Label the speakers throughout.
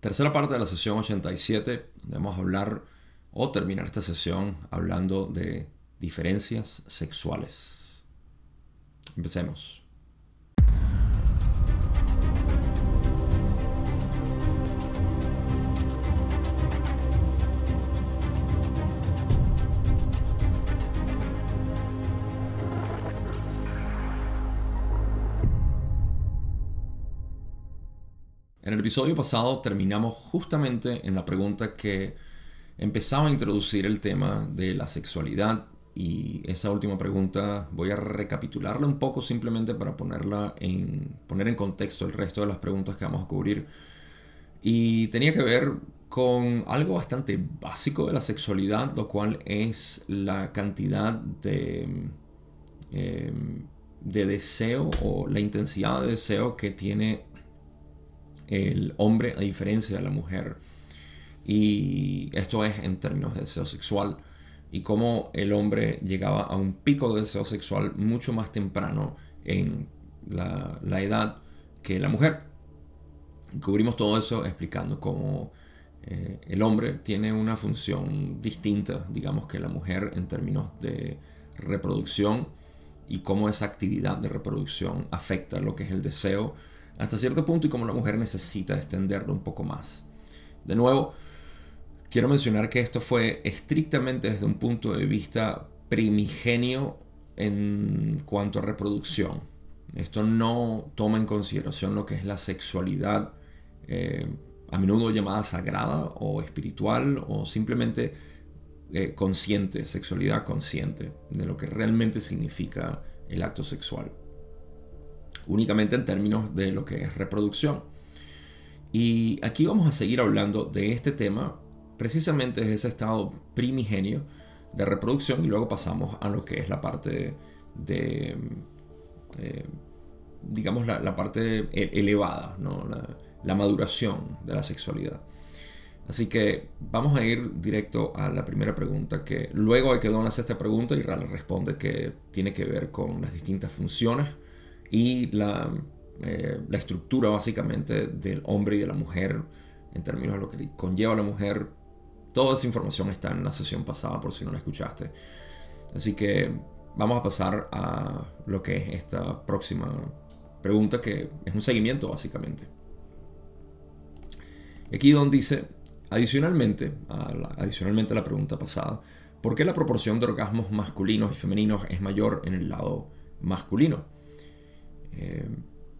Speaker 1: Tercera parte de la sesión 87, vamos a hablar o terminar esta sesión hablando de diferencias sexuales. Empecemos. En el episodio pasado terminamos justamente en la pregunta que empezaba a introducir el tema de la sexualidad y esa última pregunta voy a recapitularla un poco simplemente para ponerla en, poner en contexto el resto de las preguntas que vamos a cubrir. Y tenía que ver con algo bastante básico de la sexualidad, lo cual es la cantidad de, em, de deseo o la intensidad de deseo que tiene el hombre a diferencia de la mujer. Y esto es en términos de deseo sexual. Y cómo el hombre llegaba a un pico de deseo sexual mucho más temprano en la, edad que la mujer. cubrimos todo eso explicando cómo eh, el hombre tiene una función distinta, digamos, que la mujer en términos de reproducción y cómo esa actividad de reproducción afecta lo que es el deseo hasta cierto punto y como la mujer necesita extenderlo un poco más. De nuevo, quiero mencionar que esto fue estrictamente desde un punto de vista primigenio en cuanto a reproducción. Esto no toma en consideración lo que es la sexualidad, eh, a menudo llamada sagrada o espiritual o simplemente eh, consciente, sexualidad consciente, de lo que realmente significa el acto sexual únicamente en términos de lo que es reproducción. Y aquí vamos a seguir hablando de este tema precisamente desde ese estado primigenio de reproducción y luego pasamos a lo que es la parte de, eh, digamos, la, parte e-, elevada, ¿no? la, maduración de la sexualidad. Así que vamos a ir directo a la primera pregunta, que luego hay que hacer esta pregunta y responde que tiene que ver con las distintas funciones y la, eh, la estructura básicamente del hombre y de la mujer en términos de lo que conlleva la mujer. Toda esa información está en la sesión pasada por si no la escuchaste. Así que vamos a pasar a lo que es esta próxima pregunta que es un seguimiento básicamente. Aquí Don dice, adicionalmente a la, adicionalmente a la pregunta pasada, ¿por qué la proporción de orgasmos masculinos y femeninos es mayor en el lado masculino? Eh,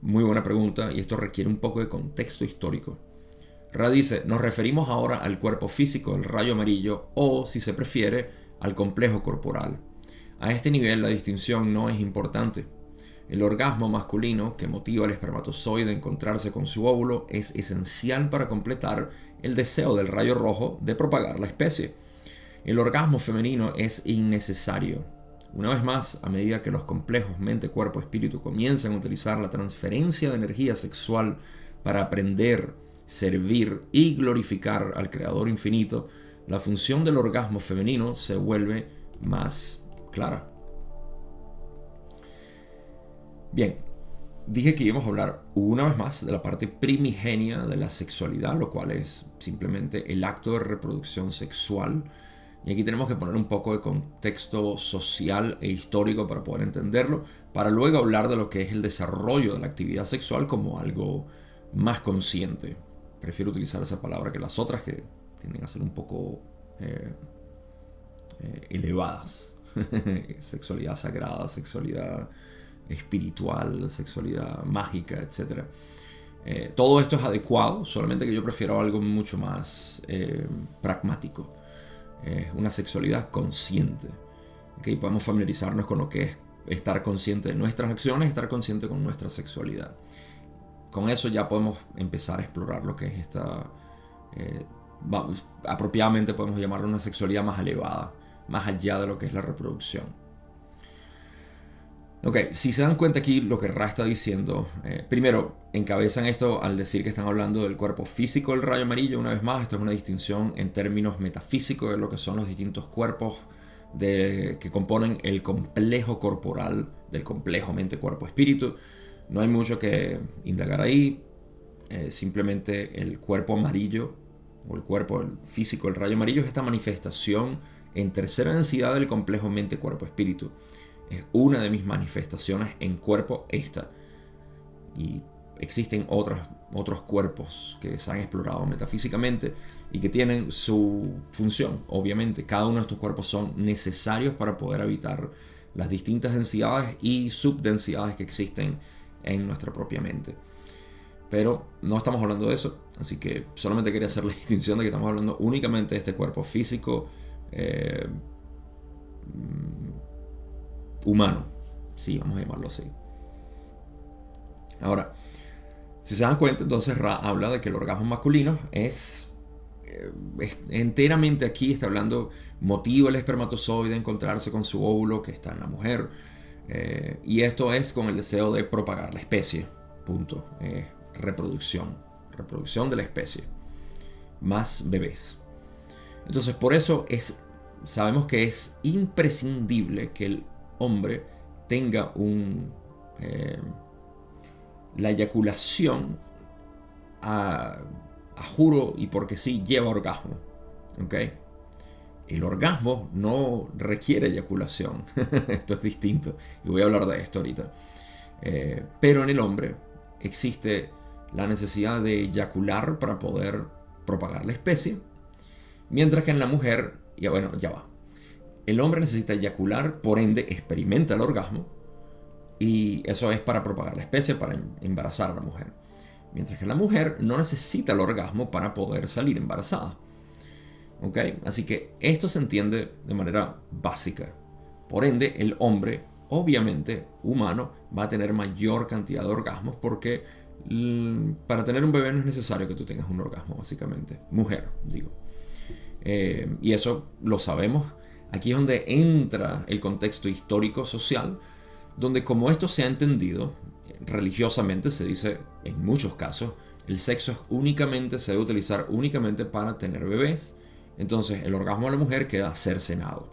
Speaker 1: muy buena pregunta y esto requiere un poco de contexto histórico. Ra dice, nos referimos ahora al cuerpo físico del rayo amarillo o, si se prefiere, al complejo corporal. A este nivel la distinción no es importante. El orgasmo masculino que motiva al espermatozoide a encontrarse con su óvulo es esencial para completar el deseo del rayo rojo de propagar la especie. El orgasmo femenino es innecesario. Una vez más, a medida que los complejos mente, cuerpo, espíritu comienzan a utilizar la transferencia de energía sexual para aprender, servir y glorificar al Creador infinito, la función del orgasmo femenino se vuelve más clara. Bien, dije que íbamos a hablar una vez más de la parte primigenia de la sexualidad, lo cual es simplemente el acto de reproducción sexual y aquí tenemos que poner un poco de contexto social e histórico para poder entenderlo, para luego hablar de lo que es el desarrollo de la actividad sexual como algo más consciente. Prefiero utilizar esa palabra que las otras que tienden a ser un poco eh, eh, elevadas. sexualidad sagrada, sexualidad espiritual, sexualidad mágica, etc. Eh, todo esto es adecuado, solamente que yo prefiero algo mucho más pragmático es una sexualidad consciente. ¿okay? Podemos familiarizarnos con lo que es estar consciente de nuestras acciones, estar consciente con nuestra sexualidad. Con eso ya podemos empezar a explorar lo que es esta... Eh, apropiadamente podemos llamarlo una sexualidad más elevada, más allá de lo que es la reproducción. Ok, si se dan cuenta aquí lo que Ra está diciendo, eh, primero, encabezan esto al decir que están hablando del cuerpo físico del rayo amarillo, una vez más, esto es una distinción en términos metafísicos de lo que son los distintos cuerpos de, que componen el complejo corporal del complejo mente-cuerpo-espíritu. No hay mucho que indagar ahí. eh, simplemente el cuerpo amarillo o el cuerpo físico, el rayo amarillo es esta manifestación en tercera densidad del complejo mente-cuerpo-espíritu. Es una de mis manifestaciones en cuerpo esta. Y existen otros, otros cuerpos que se han explorado metafísicamente y que tienen su función, obviamente. Cada uno de estos cuerpos son necesarios para poder habitar las distintas densidades y subdensidades que existen en nuestra propia mente. Pero no estamos hablando de eso, así que solamente quería hacer la distinción de que estamos hablando únicamente de este cuerpo físico eh, humano. Sí, vamos a llamarlo así. Ahora, si se dan cuenta, entonces Ra habla de que el orgasmo masculino es, eh, enteramente aquí, está hablando, motiva el espermatozoide a encontrarse con su óvulo que está en la mujer. Eh, y esto es con el deseo de propagar la especie. Punto. reproducción. Reproducción de la especie. Más bebés. Entonces, por eso es, sabemos que es imprescindible que el hombre tenga un... Eh, la eyaculación a, juro y porque sí lleva orgasmo. El orgasmo no requiere eyaculación. esto es distinto. Y voy a hablar de esto ahorita. Eh, pero en el hombre existe la necesidad de eyacular para poder propagar la especie. Mientras que en la mujer, ya bueno, ya va. El hombre necesita eyacular, por ende experimenta el orgasmo y eso es para propagar la especie, para em, embarazar a la mujer. Mientras que la mujer no necesita el orgasmo para poder salir embarazada. ¿Ok? Así que esto se entiende de manera básica. Por ende, el hombre, obviamente humano, va a tener mayor cantidad de orgasmos porque para tener un bebé no es necesario que tú tengas un orgasmo, básicamente. Mujer, digo. Eh, y eso lo sabemos. Aquí es donde entra el contexto histórico social donde como esto se ha entendido religiosamente, se dice en muchos casos, el sexo únicamente, se debe utilizar únicamente para tener bebés, entonces el orgasmo de la mujer queda cercenado.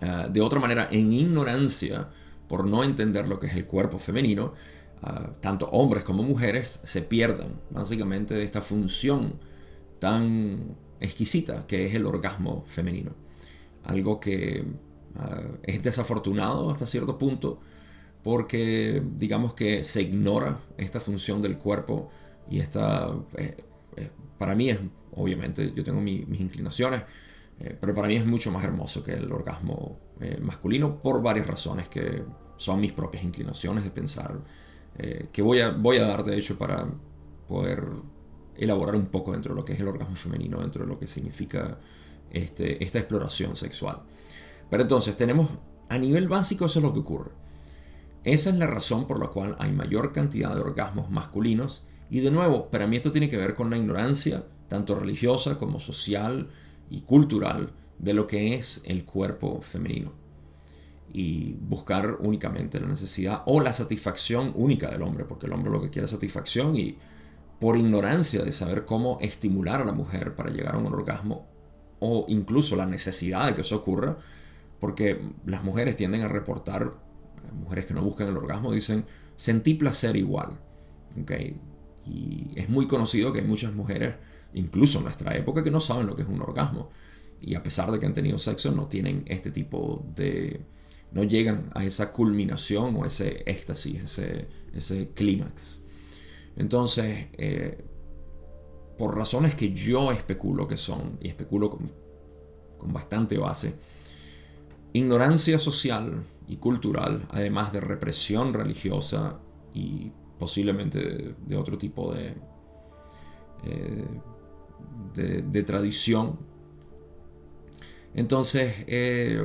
Speaker 1: Uh, de otra manera, en ignorancia, por no entender lo que es el cuerpo femenino, ah, tanto hombres como mujeres se pierden básicamente de esta función tan exquisita que es el orgasmo femenino. Algo que Ah, es desafortunado hasta cierto punto porque digamos que se ignora esta función del cuerpo y esta, eh, eh, para mí es, obviamente, yo tengo mis inclinaciones, eh, pero para mí es mucho más hermoso que el orgasmo masculino por varias razones que son mis propias inclinaciones de pensar, que voy a, voy a dar de hecho para poder elaborar un poco dentro de lo que es el orgasmo femenino, dentro de lo que significa este, esta exploración sexual. Pero entonces tenemos, a nivel básico, eso es lo que ocurre. Esa es la razón por la cual hay mayor cantidad de orgasmos masculinos. Y de nuevo, para mí esto tiene que ver con la ignorancia, tanto religiosa como social y cultural, de lo que es el cuerpo femenino. Y buscar únicamente la necesidad o la satisfacción única del hombre, porque el hombre lo que quiere es satisfacción y por ignorancia de saber cómo estimular a la mujer para llegar a un orgasmo o incluso la necesidad de que eso ocurra, porque las mujeres tienden a reportar, mujeres que no buscan el orgasmo, dicen, sentí placer igual. ¿Okay? Y es muy conocido que hay muchas mujeres, incluso en nuestra época, que no saben lo que es un orgasmo. Y a pesar de que han tenido sexo, no tienen este tipo de... no llegan a esa culminación o ese éxtasis, ese, ese clímax. Entonces, eh, por razones que yo especulo que son, y especulo con, bastante base, ignorancia social y cultural, además de represión religiosa y posiblemente de, otro tipo de, eh, de, tradición. Entonces eh,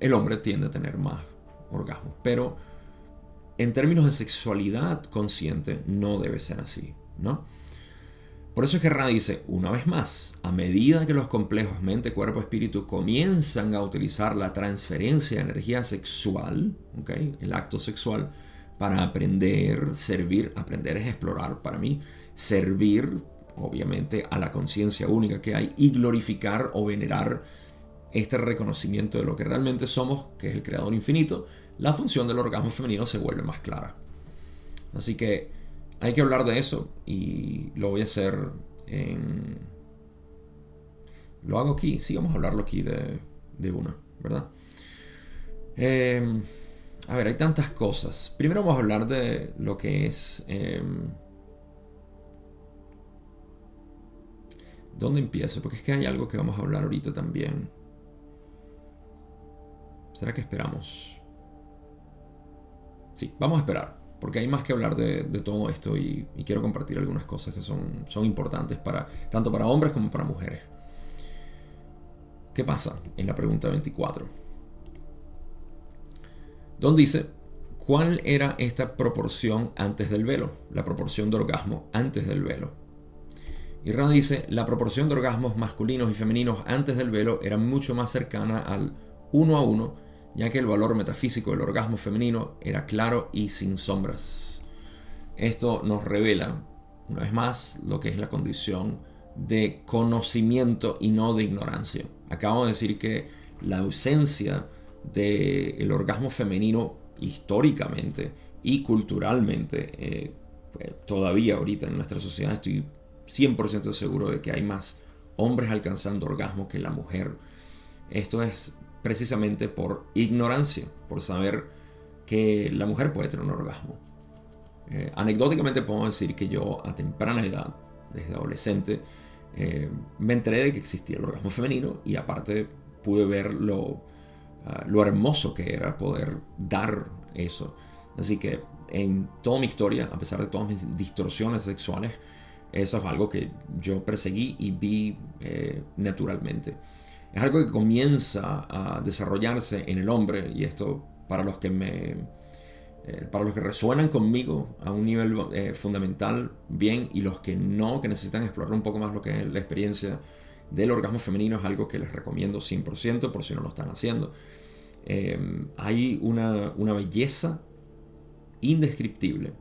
Speaker 1: el hombre tiende a tener más orgasmos, pero en términos de sexualidad consciente no debe ser así, ¿no? Por eso es que Ra dice, una vez más, a medida que los complejos mente, cuerpo, espíritu comienzan a utilizar la transferencia de energía sexual, el acto sexual, para aprender, servir, aprender es explorar para mí, servir obviamente a la conciencia única que hay y glorificar o venerar este reconocimiento de lo que realmente somos, que es el creador infinito, la función del orgasmo femenino se vuelve más clara. Así que hay que hablar de eso y lo voy a hacer en... Lo hago aquí, sí, vamos a hablarlo aquí de, de una, ¿verdad? Em, a ver, hay tantas cosas. Primero vamos a hablar de lo que es... Em, ¿Dónde empiezo? Porque es que hay algo que vamos a hablar ahorita también. ¿Será que esperamos? Sí, vamos a esperar. Porque hay más que hablar de, todo esto y, quiero compartir algunas cosas que son, importantes para tanto para hombres como para mujeres. ¿Qué pasa en la pregunta 24? Donde dice, ¿cuál era esta proporción antes del velo? La proporción de orgasmo antes del velo. Y Rand dice, la proporción de orgasmos masculinos y femeninos antes del velo era mucho más cercana al 1 a 1, ya que el valor metafísico del orgasmo femenino era claro y sin sombras. Esto nos revela, una vez más, lo que es la condición de conocimiento y no de ignorancia. Acabo de decir que la ausencia del orgasmo femenino históricamente y culturalmente, eh, pues, todavía ahorita en nuestra sociedad estoy 100% seguro de que hay más hombres alcanzando orgasmo que la mujer. Esto es precisamente por ignorancia, por saber que la mujer puede tener un orgasmo. Eh, anecdóticamente puedo decir que yo a temprana edad, desde adolescente, eh, me enteré de que existía el orgasmo femenino y aparte pude ver lo, ah, lo hermoso que era poder dar eso. Así que en toda mi historia, a pesar de todas mis distorsiones sexuales, eso es algo que yo perseguí y vi eh, naturalmente. Es algo que comienza a desarrollarse en el hombre y esto para los que me... Eh, para los que resuenan conmigo a un nivel eh, fundamental, bien, y los que no, que necesitan explorar un poco más lo que es la experiencia del orgasmo femenino, es algo que les recomiendo 100% por si no lo están haciendo. hay una, una belleza indescriptible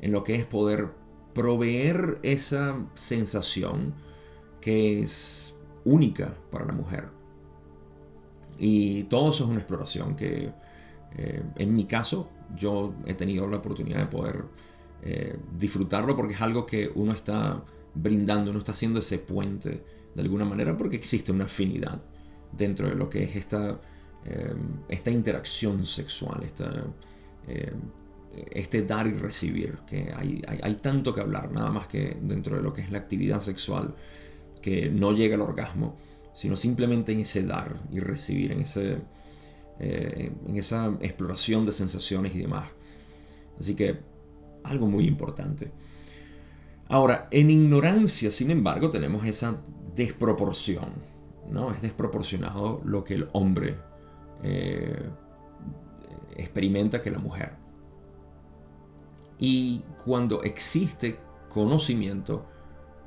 Speaker 1: en lo que es poder proveer esa sensación que es única para la mujer. Y todo eso es una exploración que eh, en mi caso yo he tenido la oportunidad de poder eh, disfrutarlo porque es algo que uno está brindando, uno está haciendo ese puente de alguna manera porque existe una afinidad dentro de lo que es esta, eh, esta interacción sexual, esta, este dar y recibir, que hay, hay, tanto que hablar, nada más que dentro de lo que es la actividad sexual, que no llega al orgasmo, sino simplemente en ese dar y recibir, en, ese, eh, en esa exploración de sensaciones y demás. Así que algo muy importante. Ahora, en ignorancia, sin embargo, tenemos esa desproporción, ¿no? Es desproporcionado lo que el hombre eh, experimenta que la mujer. Y cuando existe conocimiento,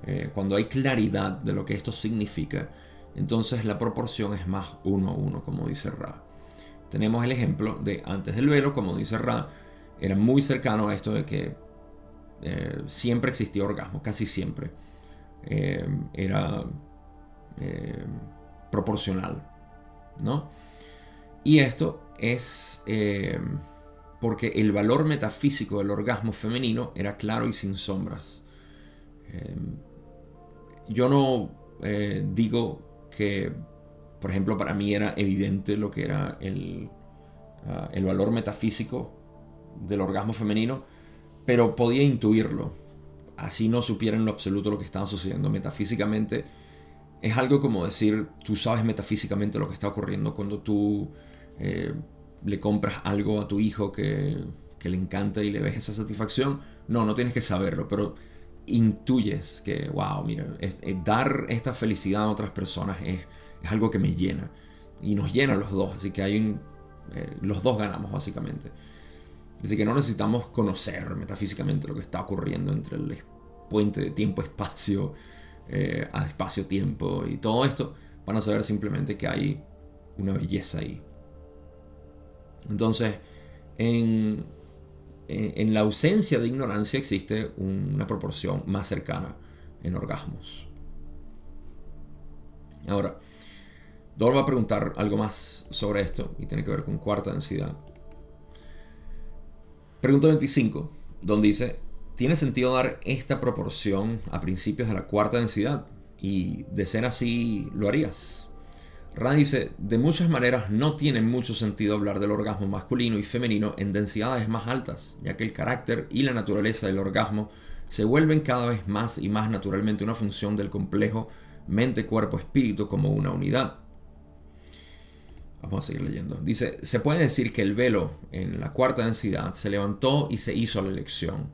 Speaker 1: eh, cuando hay claridad de lo que esto significa, entonces la proporción es más uno a uno, como dice Ra. Tenemos el ejemplo de antes del velo, como dice Ra, era muy cercano a esto de que eh, siempre existía orgasmo, casi siempre. Eh, era proporcional, ¿no? Y esto es porque el valor metafísico del orgasmo femenino era claro y sin sombras. Yo no eh, digo que, por ejemplo, para mí era evidente lo que era el, ah, el valor metafísico del orgasmo femenino, pero podía intuirlo. Así no supiera en lo absoluto lo que estaba sucediendo metafísicamente. Es algo como decir, tú sabes metafísicamente lo que está ocurriendo cuando tú eh, le compras algo a tu hijo que, le encanta y le ves esa satisfacción. No, no tienes que saberlo, pero intuyes que, wow, mira, dar esta felicidad a otras personas es, algo que me llena. Y nos llena los dos, así que hay un, eh, los dos ganamos básicamente. Así que no necesitamos conocer metafísicamente lo que está ocurriendo entre el puente de tiempo-espacio eh, a espacio-tiempo y todo esto. Van a saber simplemente que hay una belleza ahí. Entonces, en, la ausencia de ignorancia existe una proporción más cercana en orgasmos. Ahora, Dor va a preguntar algo más sobre esto y tiene que ver con cuarta densidad. Pregunta 25, donde dice, tiene sentido dar esta proporción a principios de la cuarta densidad y de ser así lo harías. Rand dice, de muchas maneras no tiene mucho sentido hablar del orgasmo masculino y femenino en densidades más altas, ya que el carácter y la naturaleza del orgasmo se vuelven cada vez más y más naturalmente una función del complejo mente, cuerpo, espíritu como una unidad. Vamos a seguir leyendo. Dice, se puede decir que el velo en la cuarta densidad se levantó y se hizo la elección.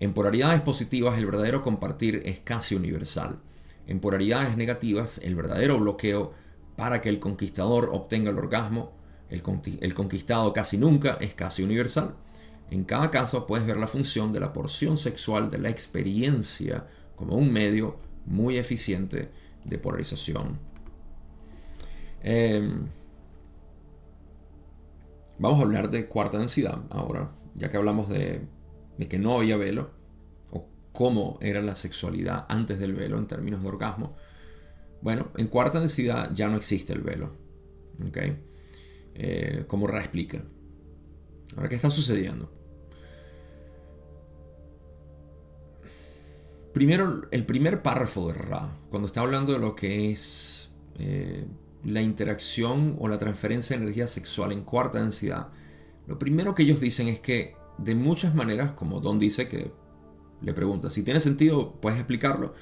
Speaker 1: En polaridades positivas el verdadero compartir es casi universal. En polaridades negativas el verdadero bloqueo para que el conquistador obtenga el orgasmo, el, conquistado casi nunca es casi universal. En cada caso puedes ver la función de la porción sexual de la experiencia como un medio muy eficiente de polarización. Em, vamos a hablar de cuarta densidad ahora, ya que hablamos de, que no había velo, o cómo era la sexualidad antes del velo en términos de orgasmo. Bueno, en cuarta densidad ya no existe el velo. ¿okay? Eh, como Ra explica. Ahora, ¿qué está sucediendo? Primero, el primer párrafo de Ra, cuando está hablando de lo que es eh, la interacción o la transferencia de energía sexual en cuarta densidad, lo primero que ellos dicen es que de muchas maneras, como Don dice que le pregunta, si tiene sentido, puedes explicarlo.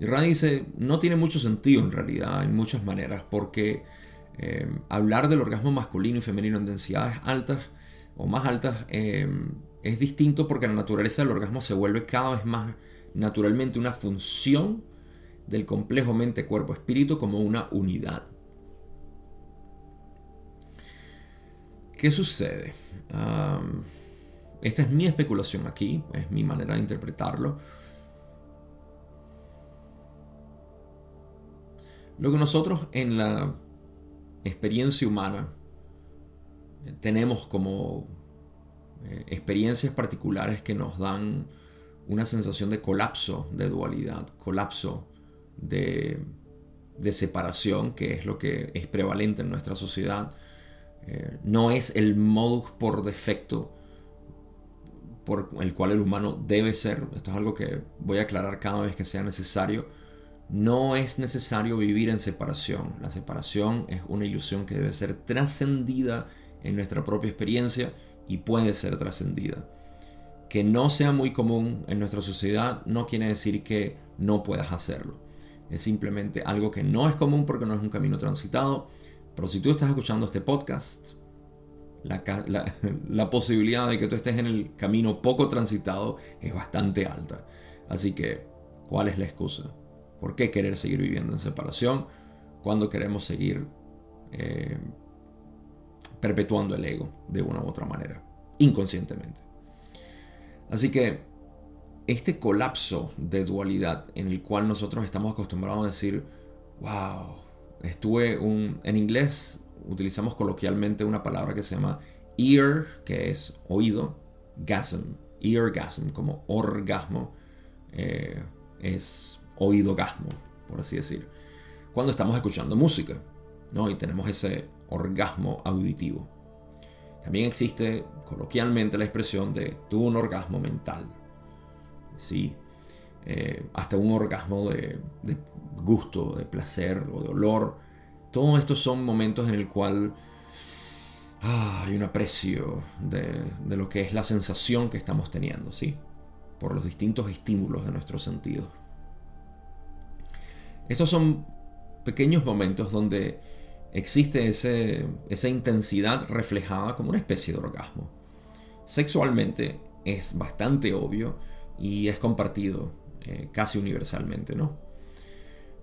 Speaker 1: Y Ra dice, no tiene mucho sentido en realidad, en muchas maneras, porque eh, hablar del orgasmo masculino y femenino en densidades altas o más altas eh, es distinto porque la naturaleza del orgasmo se vuelve cada vez más naturalmente una función del complejo mente-cuerpo-espíritu como una unidad. ¿Qué sucede? esta es mi especulación aquí, es mi manera de interpretarlo. Lo que nosotros en la experiencia humana tenemos como eh, experiencias particulares que nos dan una sensación de colapso de dualidad, colapso de, separación, que es lo que es prevalente en nuestra sociedad. Eh, no es el modus por defecto por el cual el humano debe ser. Esto es algo que voy a aclarar cada vez que sea necesario. No es necesario vivir en separación. La separación es una ilusión que debe ser trascendida en nuestra propia experiencia y puede ser trascendida que no sea muy común en nuestra sociedad no quiere decir que no puedas hacerlo. Es simplemente algo que no es común porque no es un camino transitado. Pero si tú estás escuchando este podcast, la, posibilidad de que tú estés en el camino poco transitado es bastante alta. Así que, ¿cuál es la excusa? ¿Por qué querer seguir viviendo en separación cuando queremos seguir eh, perpetuando el ego de una u otra manera, inconscientemente? Así que este colapso de dualidad en el cual nosotros estamos acostumbrados a decir, wow, estuve un... En inglés utilizamos coloquialmente una palabra que se llama ear, que es oído, gasm, eargasm, como orgasmo, eh, es oído gasmo, por así decir. Cuando estamos escuchando música, ¿no? Y tenemos ese orgasmo auditivo. También existe coloquialmente la expresión de tuvo un orgasmo mental. Sí, eh, hasta un orgasmo de, gusto, de placer o de olor. Todos estos son momentos en el cual ah, hay un aprecio de, de, lo que es la sensación que estamos teniendo, ¿sí? Por los distintos estímulos de nuestros sentidos. Estos son pequeños momentos donde existe esa intensidad reflejada como una especie de orgasmo. Sexualmente es bastante obvio y es compartido eh, casi universalmente, ¿no?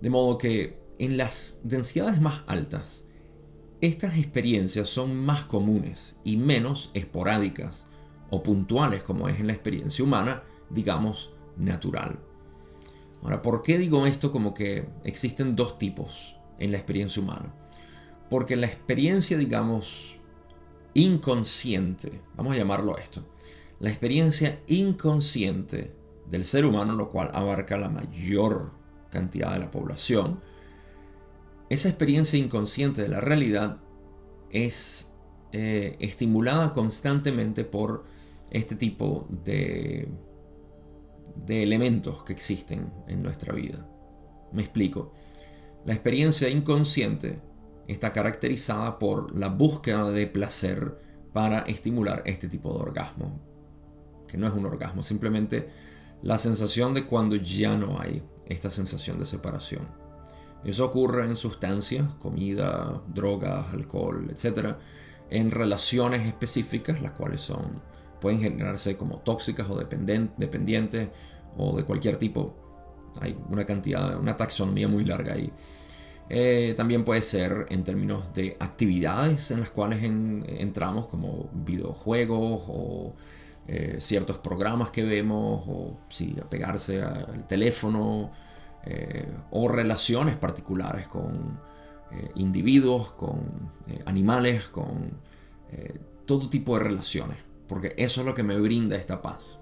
Speaker 1: De modo que en las densidades más altas, estas experiencias son más comunes y menos esporádicas o puntuales como es en la experiencia humana, digamos, natural. Ahora, ¿por qué digo esto como que existen dos tipos en la experiencia humana? Porque la experiencia, digamos, inconsciente, vamos a llamarlo esto, la experiencia inconsciente del ser humano, lo cual abarca la mayor cantidad de la población, esa experiencia inconsciente de la realidad es eh, estimulada constantemente por este tipo de de elementos que existen en nuestra vida. Me explico. La experiencia inconsciente está caracterizada por la búsqueda de placer para estimular este tipo de orgasmo. Que no es un orgasmo, simplemente la sensación de cuando ya no hay esta sensación de separación. Eso ocurre en sustancias, comida, drogas, alcohol, etc. En relaciones específicas, las cuales son, pueden generarse como tóxicas o dependientes o de cualquier tipo. Hay una cantidad, una taxonomía muy larga ahí. Eh, también puede ser en términos de actividades en las cuales entramos, como videojuegos o eh, ciertos programas que vemos, o sí, apegarse al teléfono, eh, o relaciones particulares con individuos, con animales, con todo tipo de relaciones, porque eso es lo que me brinda esta paz.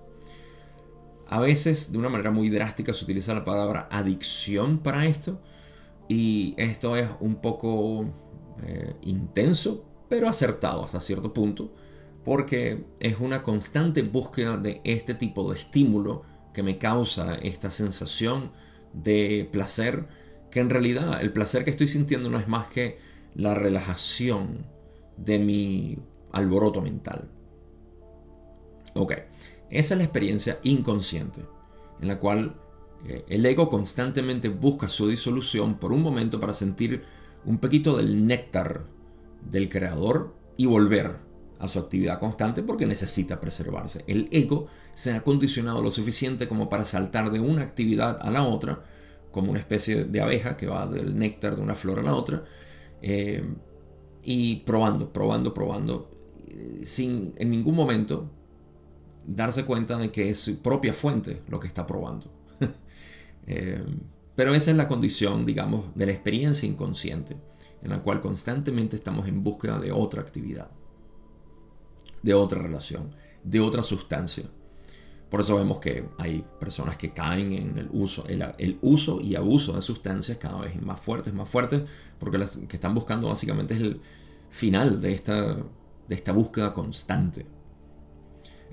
Speaker 1: A veces, de una manera muy drástica, se utiliza la palabra adicción para esto y esto es un poco eh, intenso, pero acertado hasta cierto punto, porque es una constante búsqueda de este tipo de estímulo que me causa esta sensación de placer, que en realidad el placer que estoy sintiendo no es más que la relajación de mi alboroto mental. Ok, esa es la experiencia inconsciente, en la cual eh, el ego constantemente busca su disolución por un momento para sentir un poquito del néctar del creador y volver a su actividad constante porque necesita preservarse. El ego se ha condicionado lo suficiente como para saltar de una actividad a la otra, como una especie de abeja que va del néctar de una flor a la otra, eh, y probando, probando, probando, eh, sin en ningún momento darse cuenta de que es su propia fuente lo que está probando. Eh, pero esa es la condición, digamos, de la experiencia inconsciente, en la cual constantemente estamos en búsqueda de otra actividad, de otra relación, de otra sustancia. Por eso vemos que hay personas que caen en el uso, el, uso y abuso de sustancias cada vez más fuertes, más fuertes, porque lo que están buscando básicamente es el final de esta, de esta búsqueda constante.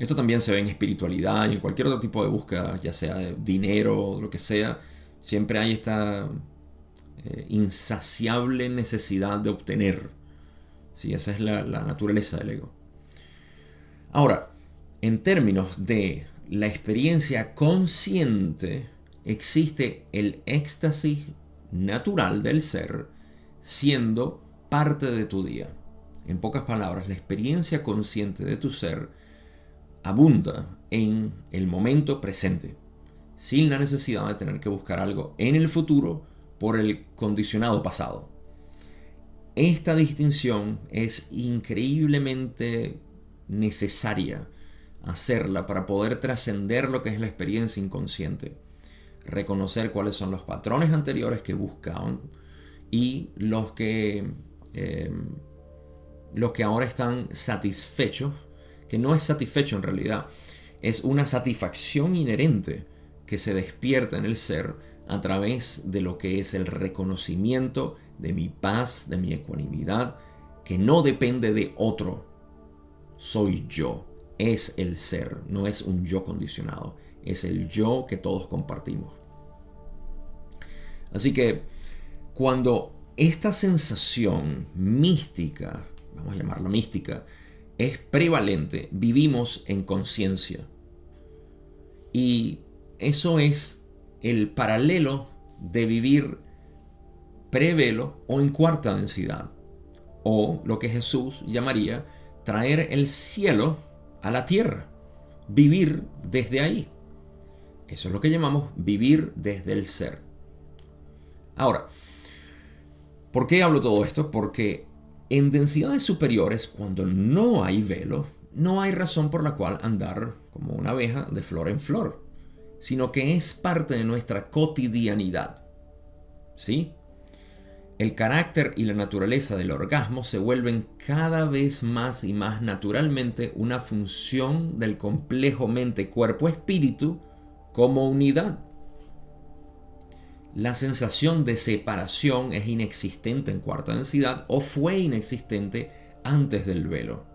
Speaker 1: Esto también se ve en espiritualidad y en cualquier otro tipo de búsqueda, ya sea de dinero lo que sea. Siempre hay esta eh, insaciable necesidad de obtener. Sí, esa es la, la naturaleza del ego. Ahora, en términos de la experiencia consciente, existe el éxtasis natural del ser siendo parte de tu día. En pocas palabras, la experiencia consciente de tu ser abunda en el momento presente, sin la necesidad de tener que buscar algo en el futuro por el condicionado pasado. Esta distinción es increíblemente necesaria hacerla para poder trascender lo que es la experiencia inconsciente, reconocer cuáles son los patrones anteriores que buscaban y los que, eh, los que ahora están satisfechos que no es satisfecho en realidad, es una satisfacción inherente que se despierta en el ser a través de lo que es el reconocimiento de mi paz, de mi ecuanimidad, que no depende de otro. Soy yo, es el ser, no es un yo condicionado, es el yo que todos compartimos. Así que cuando esta sensación mística, vamos a llamarla mística, es prevalente, vivimos en conciencia. Y eso es el paralelo de vivir prevelo o en cuarta densidad. O lo que Jesús llamaría traer el cielo a la tierra. Vivir desde ahí. Eso es lo que llamamos vivir desde el ser. Ahora, ¿por qué hablo todo esto? Porque en densidades superiores, cuando no hay velo, no hay razón por la cual andar como una abeja de flor en flor, sino que es parte de nuestra cotidianidad. ¿Sí? El carácter y la naturaleza del orgasmo se vuelven cada vez más y más naturalmente una función del complejo mente-cuerpo-espíritu como unidad. La sensación de separación es inexistente en cuarta densidad o fue inexistente antes del velo.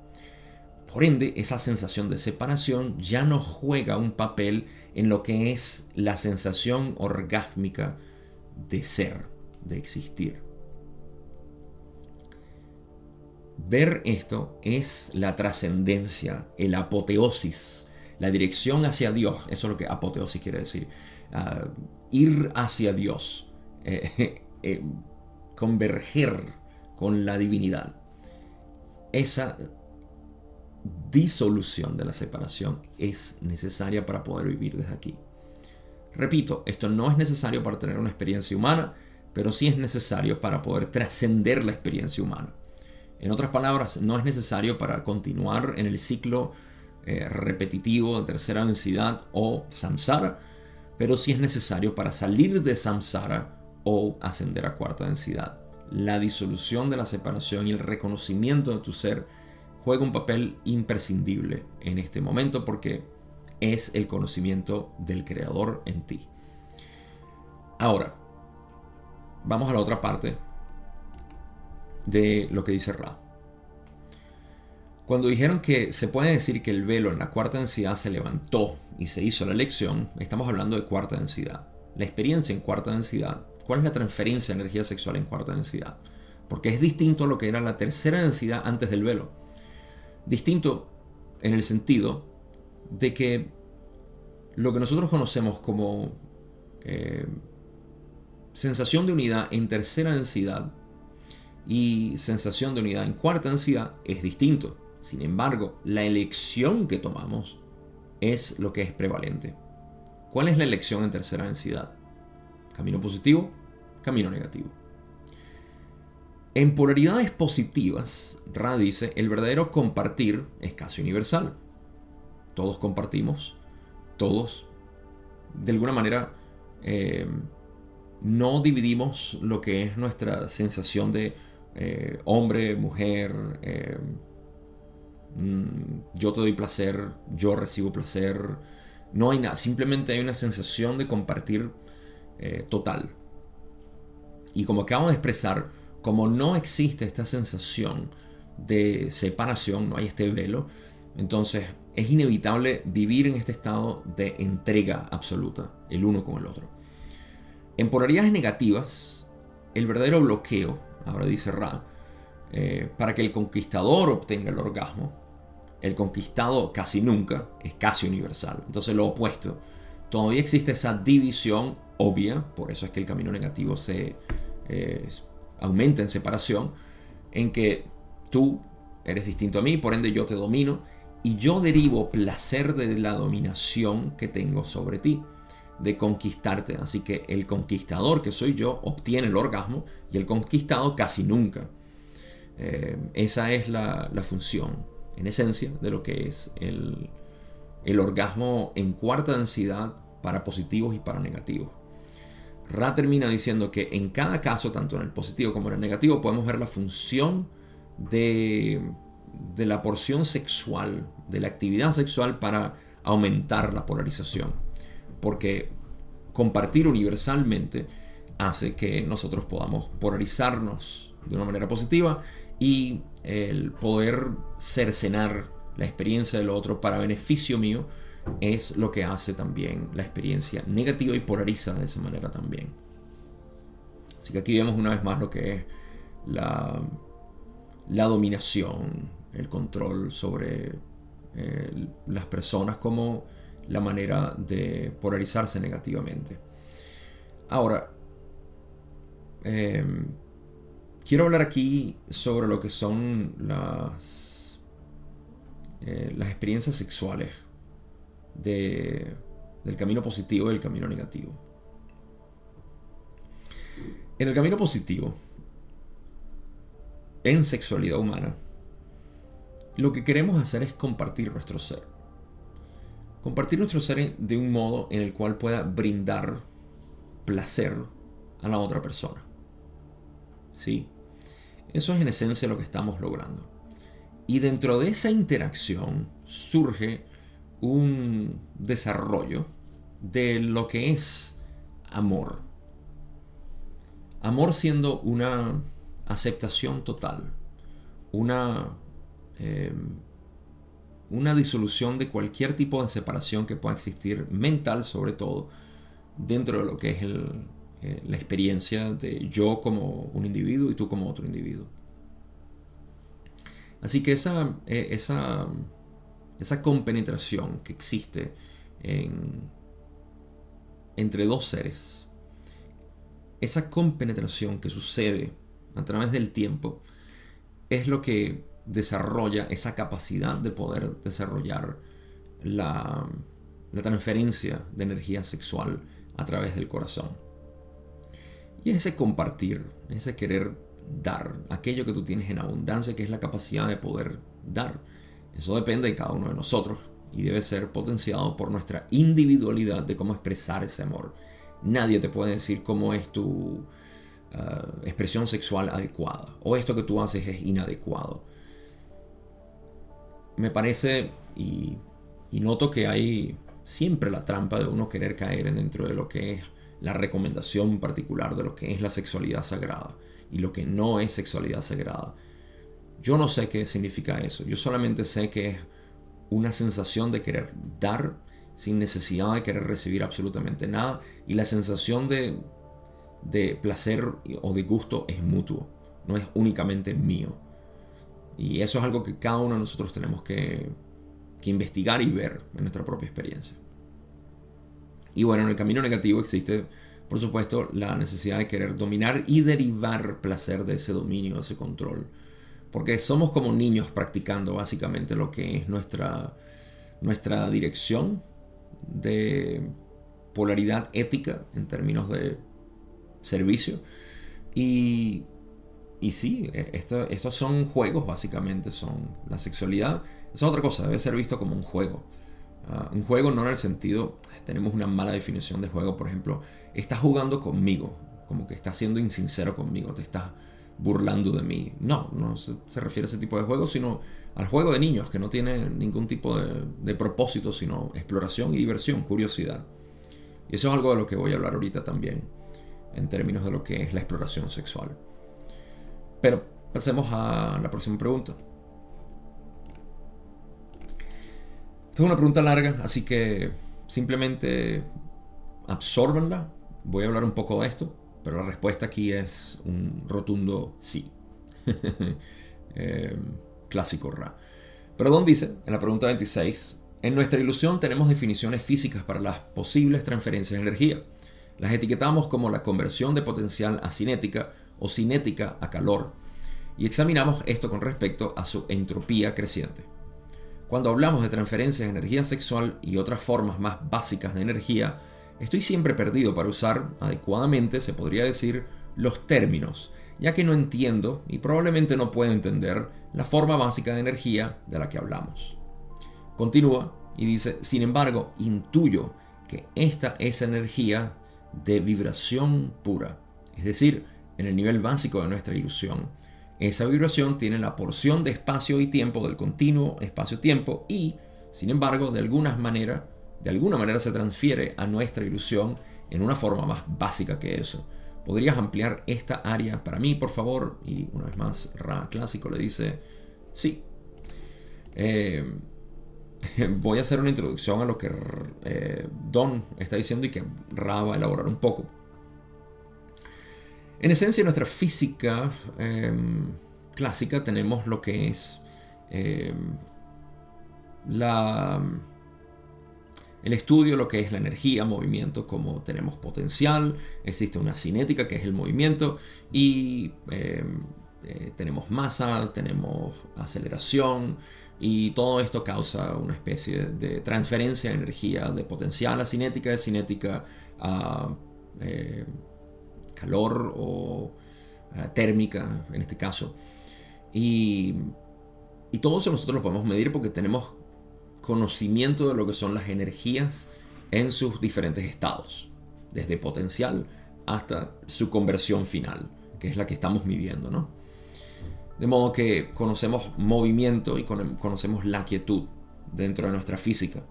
Speaker 1: Por ende, esa sensación de separación ya no juega un papel en lo que es la sensación orgásmica de ser, de existir. Ver esto es la trascendencia, el apoteosis, la dirección hacia Dios. Eso es lo que apoteosis quiere decir. Ah, ir hacia Dios, eh, eh, converger con la divinidad. Esa disolución de la separación es necesaria para poder vivir desde aquí. Repito, esto no es necesario para tener una experiencia humana, pero sí es necesario para poder trascender la experiencia humana. En otras palabras, no es necesario para continuar en el ciclo eh, repetitivo de tercera densidad o samsara, pero sí es necesario para salir de samsara o ascender a cuarta densidad. La disolución de la separación y el reconocimiento de tu ser juega un papel imprescindible en este momento porque es el conocimiento del creador en ti. Ahora, vamos a la otra parte de lo que dice Ra. Cuando dijeron que se puede decir que el velo en la cuarta densidad se levantó y se hizo la elección, estamos hablando de cuarta densidad. La experiencia en cuarta densidad, ¿cuál es la transferencia de energía sexual en cuarta densidad? Porque es distinto a lo que era la tercera densidad antes del velo. Distinto en el sentido de que lo que nosotros conocemos como eh, sensación de unidad en tercera densidad y sensación de unidad en cuarta densidad es distinto. Sin embargo, la elección que tomamos es lo que es prevalente. ¿Cuál es la elección en tercera densidad? Camino positivo, camino negativo. En polaridades positivas, Ra dice, el verdadero compartir es casi universal. Todos compartimos, todos, de alguna manera, eh, no dividimos lo que es nuestra sensación de eh, hombre, mujer, eh, yo te doy placer, yo recibo placer. No hay nada, simplemente hay una sensación de compartir total. Y como acabo de expresar, como no existe esta sensación de separación, no hay este velo, entonces es inevitable vivir en este estado de entrega absoluta, el uno con el otro. En polaridades negativas, el verdadero bloqueo, ahora dice Ra, eh, para que el conquistador obtenga el orgasmo, el conquistado casi nunca es casi universal. Entonces lo opuesto, todavía existe esa división obvia, por eso es que el camino negativo se, eh, aumenta en separación, en que tú eres distinto a mí, por ende yo te domino, y yo derivo placer de la dominación que tengo sobre ti, de conquistarte. Así que el conquistador que soy yo obtiene el orgasmo y el conquistado casi nunca. Eh, esa es la, función, en esencia, de lo que es el, el orgasmo en cuarta densidad para positivos y para negativos. Ra termina diciendo que en cada caso, tanto en el positivo como en el negativo, podemos ver la función de, de la porción sexual, de la actividad sexual para aumentar la polarización. Porque compartir universalmente hace que nosotros podamos polarizarnos de una manera positiva y el poder cercenar la experiencia del otro para beneficio mío es lo que hace también la experiencia negativa y polariza de esa manera también. Así que aquí vemos una vez más lo que es la, la dominación, el control sobre eh, las personas como la manera de polarizarse negativamente. Ahora, em, quiero hablar aquí sobre lo que son las, eh, las experiencias sexuales del camino positivo y el camino negativo. En el camino positivo, en sexualidad humana, lo que queremos hacer es compartir nuestro ser. Compartir nuestro ser de un modo en el cual pueda brindar placer a la otra persona. ¿Sí? Eso es en esencia lo que estamos logrando. Y dentro de esa interacción surge un desarrollo de lo que es amor. Amor siendo una aceptación total, una, em, una disolución de cualquier tipo de separación que pueda existir, mental sobre todo, dentro de lo que es eh, la experiencia de yo como un individuo y tú como otro individuo. Así que esa, eh, esa, esa compenetración que existe entre dos seres, esa compenetración que sucede a través del tiempo, es lo que desarrolla esa capacidad de poder desarrollar la, transferencia de energía sexual a través del corazón. Y ese compartir, ese querer dar aquello que tú tienes en abundancia, que es la capacidad de poder dar. Eso depende de cada uno de nosotros y debe ser potenciado por nuestra individualidad de cómo expresar ese amor. Nadie te puede decir cómo es tu uh, expresión sexual adecuada o esto que tú haces es inadecuado me parece y, noto que hay siempre la trampa de uno querer caer dentro de lo que es la recomendación particular de lo que es la sexualidad sagrada y lo que no es sexualidad sagrada. Yo no sé qué significa eso, yo solamente sé que es una sensación de querer dar sin necesidad de querer recibir absolutamente nada y la sensación de, de placer o de gusto es mutuo, no es únicamente mío. Y eso es algo que cada uno de nosotros tenemos que, investigar y ver en nuestra propia experiencia. Y bueno, en el camino negativo existe, por supuesto, la necesidad de querer dominar y derivar placer de ese dominio, de ese control. Porque somos como niños practicando básicamente lo que es nuestra, nuestra dirección de polaridad ética en términos de servicio. Y y sí, e, esto, estos son juegos básicamente, son la sexualidad. es otra cosa, debe ser visto como un juego. Ah, un juego no en el sentido, tenemos una mala definición de juego, por ejemplo, estás jugando conmigo, como que estás siendo insincero conmigo, te estás burlando de mí. No, no se, refiere a ese tipo de juego, sino al juego de niños, que no tiene ningún tipo de, de propósito, sino exploración y diversión, curiosidad. Y eso es algo de lo que voy a hablar ahorita también, en términos de lo que es la exploración sexual. Pero pasemos a la próxima pregunta. Es una pregunta larga, así que simplemente absorbenla. Voy a hablar un poco de esto, pero la respuesta aquí es un rotundo sí. Em, clásico Ra. Pero Don dice, en la pregunta 26, en nuestra ilusión tenemos definiciones físicas para las posibles transferencias de energía. Las etiquetamos como la conversión de potencial a cinética o cinética a calor, y examinamos esto con respecto a su entropía creciente. Cuando hablamos de transferencias de energía sexual y otras formas más básicas de energía, estoy siempre perdido para usar adecuadamente, se podría decir, los términos, ya que no entiendo y probablemente no puedo entender la forma básica de energía de la que hablamos. Continúa y dice, sin embargo, intuyo que esta es energía de vibración pura, es decir, en el nivel básico de nuestra ilusión. Esa vibración tiene la porción de espacio y tiempo del continuo espacio-tiempo y, sin embargo, de alguna manera, de alguna manera se transfiere a nuestra ilusión en una forma más básica que eso. ¿Podrías ampliar esta área para mí, por favor? Y una vez más, Ra Clásico le dice, sí. Eh, voy a hacer una introducción a lo que eh, Don está diciendo y que Ra va a elaborar un poco. En esencia, en nuestra física em, clásica tenemos lo que es em, el estudio lo que es la energía, movimiento, como tenemos potencial, existe una cinética que es el movimiento y em, eh, tenemos masa, tenemos aceleración y todo esto causa una especie de transferencia de energía de potencial a cinética, de cinética a calor o eh, térmica en este caso. Y, y todo eso nosotros lo podemos medir porque tenemos conocimiento de lo que son las energías en sus diferentes estados, desde potencial hasta su conversión final, que es la que estamos midiendo, ¿no? De modo que conocemos movimiento y conocemos la quietud dentro de nuestra física.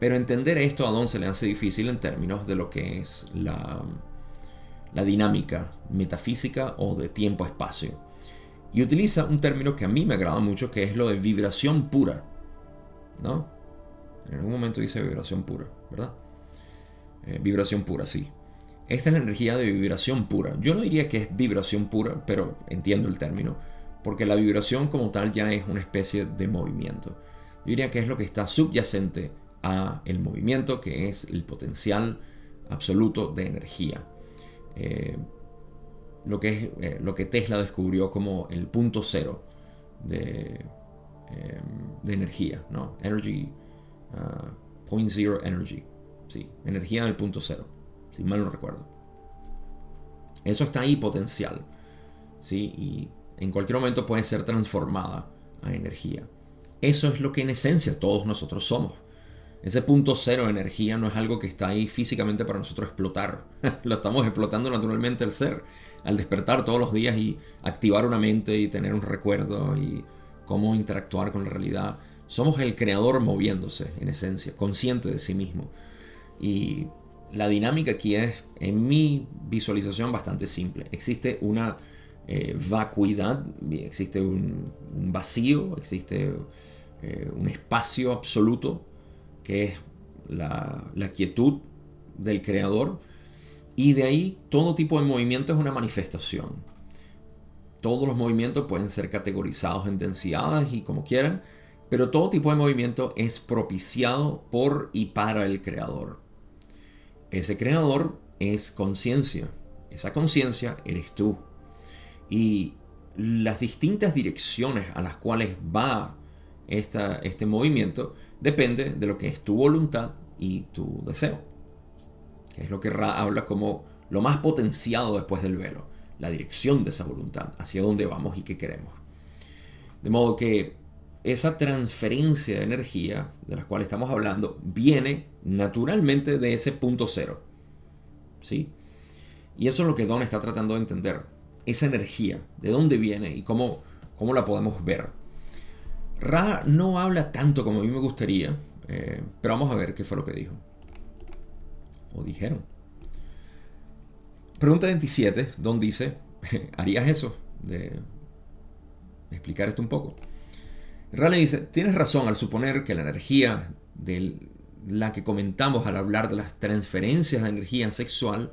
Speaker 1: Pero entender esto a Don se le hace difícil en términos de lo que es la, la dinámica metafísica o de tiempo-espacio. Y utiliza un término que a mí me agrada mucho, que es lo de vibración pura. ¿no? En algún momento dice vibración pura, ¿verdad? Eh, vibración pura, sí. Esta es la energía de vibración pura. Yo no diría que es vibración pura, pero entiendo el término, porque la vibración como tal ya es una especie de movimiento. Yo diría que es lo que está subyacente a el movimiento, que es el potencial absoluto de energía. Eh, lo, que es, eh, lo que Tesla descubrió como el punto cero de, de energía, ¿no? Energy, uh, point zero energy. Sí, energía en el punto cero, si mal no recuerdo. Eso está ahí potencial, ¿sí? Y en cualquier momento puede ser transformada a energía. Eso es lo que en esencia todos nosotros somos. Ese punto cero de energía no es algo que está ahí físicamente para nosotros explotar. lo estamos explotando naturalmente el ser. Al despertar todos los días y activar una mente y tener un recuerdo y cómo interactuar con la realidad. Somos el creador moviéndose, en esencia, consciente de sí mismo. Y la dinámica aquí es, en mi visualización, bastante simple. Existe una eh, vacuidad, existe un, vacío, existe eh, un espacio absoluto es la, la quietud del creador. Y de ahí todo tipo de movimiento es una manifestación. Todos los movimientos pueden ser categorizados en densidades y como quieran, pero todo tipo de movimiento es propiciado por y para el creador. Ese creador es conciencia. Esa conciencia eres tú. Y las distintas direcciones a las cuales va este movimiento depende de lo que es tu voluntad y tu deseo. Que es lo que Ra habla como lo más potenciado después del velo. La dirección de esa voluntad, hacia dónde vamos y qué queremos. De modo que esa transferencia de energía de la cual estamos hablando viene naturalmente de ese punto cero. ¿Sí? Y eso es lo que Don está tratando de entender. Esa energía, de dónde viene y cómo, cómo la podemos ver. Ra no habla tanto como a mí me gustaría, eh, pero vamos a ver qué fue lo que dijo. O dijeron. Pregunta 27, Don dice, ¿harías eso? De explicar esto un poco. Raleigh dice, tienes razón al suponer que la energía de la que comentamos al hablar de las transferencias de energía sexual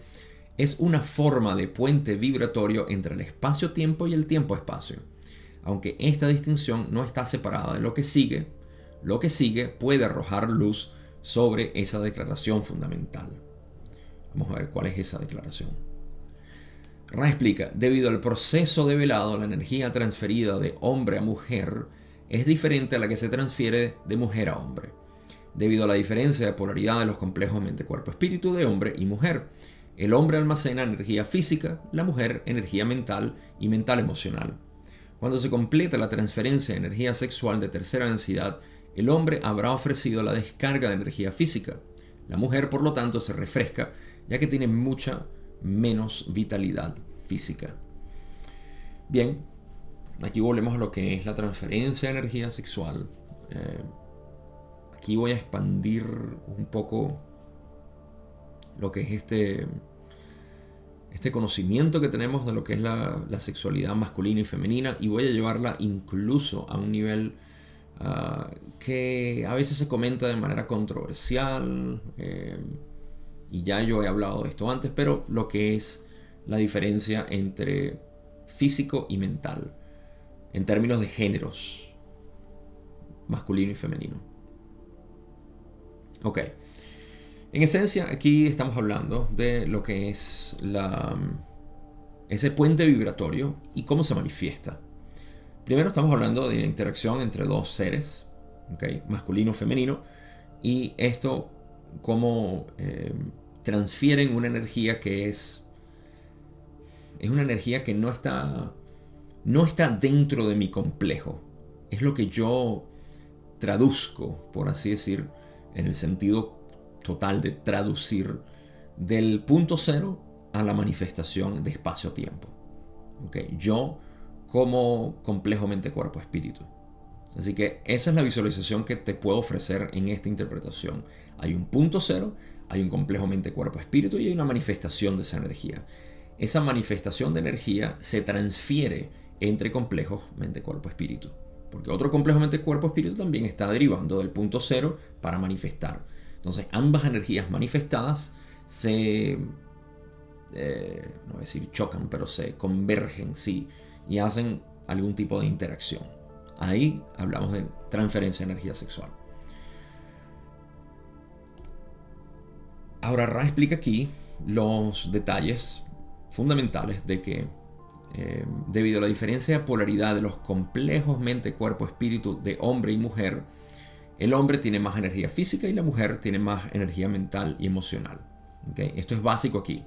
Speaker 1: es una forma de puente vibratorio entre el espacio-tiempo y el tiempo-espacio. Aunque esta distinción no está separada de lo que sigue, lo que sigue puede arrojar luz sobre esa declaración fundamental. Vamos a ver cuál es esa declaración. Ra explica, debido al proceso de velado, la energía transferida de hombre a mujer es diferente a la que se transfiere de mujer a hombre, debido a la diferencia de polaridad de los complejos mente-cuerpo-espíritu de hombre y mujer. El hombre almacena energía física, la mujer energía mental y mental emocional. Cuando se completa la transferencia de energía sexual de tercera densidad, el hombre habrá ofrecido la descarga de energía física. La mujer, por lo tanto, se refresca, ya que tiene mucha menos vitalidad física. Bien, Aquí volvemos a lo que es la transferencia de energía sexual. Eh, aquí voy a expandir un poco lo que es este, este conocimiento que tenemos de lo que es la, sexualidad masculina y femenina y voy a llevarla incluso a un nivel ah, que a veces se comenta de manera controversial. Eh, y ya yo he hablado de esto antes, pero lo que es la diferencia entre físico y mental en términos de géneros, masculino y femenino. Ok. En esencia, aquí estamos hablando de lo que es ese puente vibratorio y cómo se manifiesta. Primero estamos hablando de la interacción entre dos seres, okay, masculino femenino, y esto cómo eh, transfieren una energía que es, es una energía que no está no está dentro de mi complejo. Es lo que yo traduzco, por así decir, en el sentido total de traducir del punto cero a la manifestación de espacio-tiempo. ¿Okay? Yo como complejo mente-cuerpo-espíritu. Así que esa es la visualización que te puedo ofrecer en esta interpretación. Hay un punto cero, hay un complejo mente-cuerpo-espíritu y hay una manifestación de esa energía. Esa manifestación de energía se transfiere entre complejos mente, cuerpo, espíritu. porque otro complejo mente-cuerpo-espíritu también está derivando del punto cero para manifestar. Entonces ambas energías manifestadas se, eh, no voy a decir chocan, pero se convergen, sí, y hacen algún tipo de interacción. Ahí hablamos de transferencia de energía sexual. Ahora Ra explica aquí los detalles fundamentales de que eh, debido a la diferencia de polaridad de los complejos mente, cuerpo, espíritu de hombre y mujer, el hombre tiene más energía física y la mujer tiene más energía mental y emocional. Esto es básico aquí.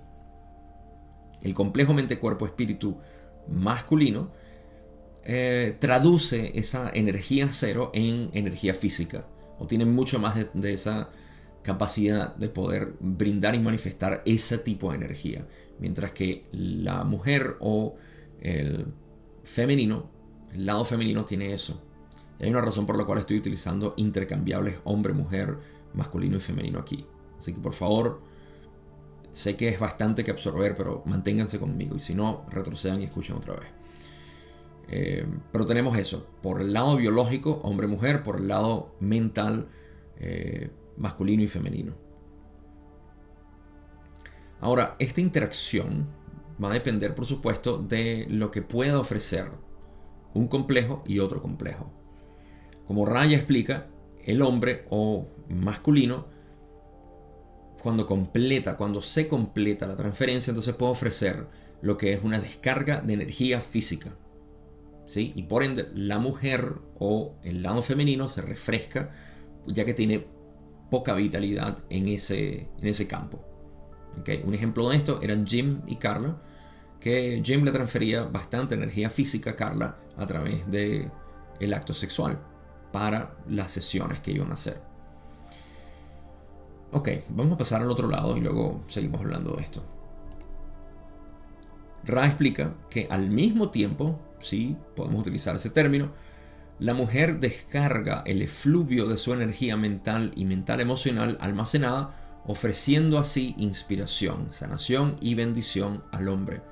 Speaker 1: El complejo mente, cuerpo, espíritu masculino eh, traduce esa energía cero en energía física o tiene mucho más de esa capacidad de poder brindar y manifestar ese tipo de energía. Mientras que la mujer o el femenino, el lado femenino tiene eso. Y hay una razón por la cual estoy utilizando intercambiables hombre, mujer, masculino y femenino aquí. Así que por favor, sé que es bastante que absorber, pero manténganse conmigo. Y si no, retrocedan y escuchen otra vez. Eh, pero tenemos eso. Por el lado biológico, hombre-mujer. Por el lado mental, eh, masculino y femenino. Ahora, esta interacción va a depender, por supuesto, de lo que pueda ofrecer un complejo y otro complejo. Como Raya explica, el hombre o masculino, cuando completa, cuando se completa la transferencia, entonces puede ofrecer lo que es una descarga de energía física. ¿sí? Y por ende, la mujer o el lado femenino se refresca, ya que tiene poca vitalidad en ese, en ese campo. Un ejemplo de esto eran Jim y Carla, que Jim le transfería bastante energía física a Carla a través del el acto sexual para las sesiones que iban a hacer. Ok, vamos a pasar al otro lado y luego seguimos hablando de esto. Ra explica que al mismo tiempo, sí, podemos utilizar ese término, la mujer descarga el efluvio de su energía mental y mental emocional almacenada, ofreciendo así inspiración, sanación y bendición al hombre,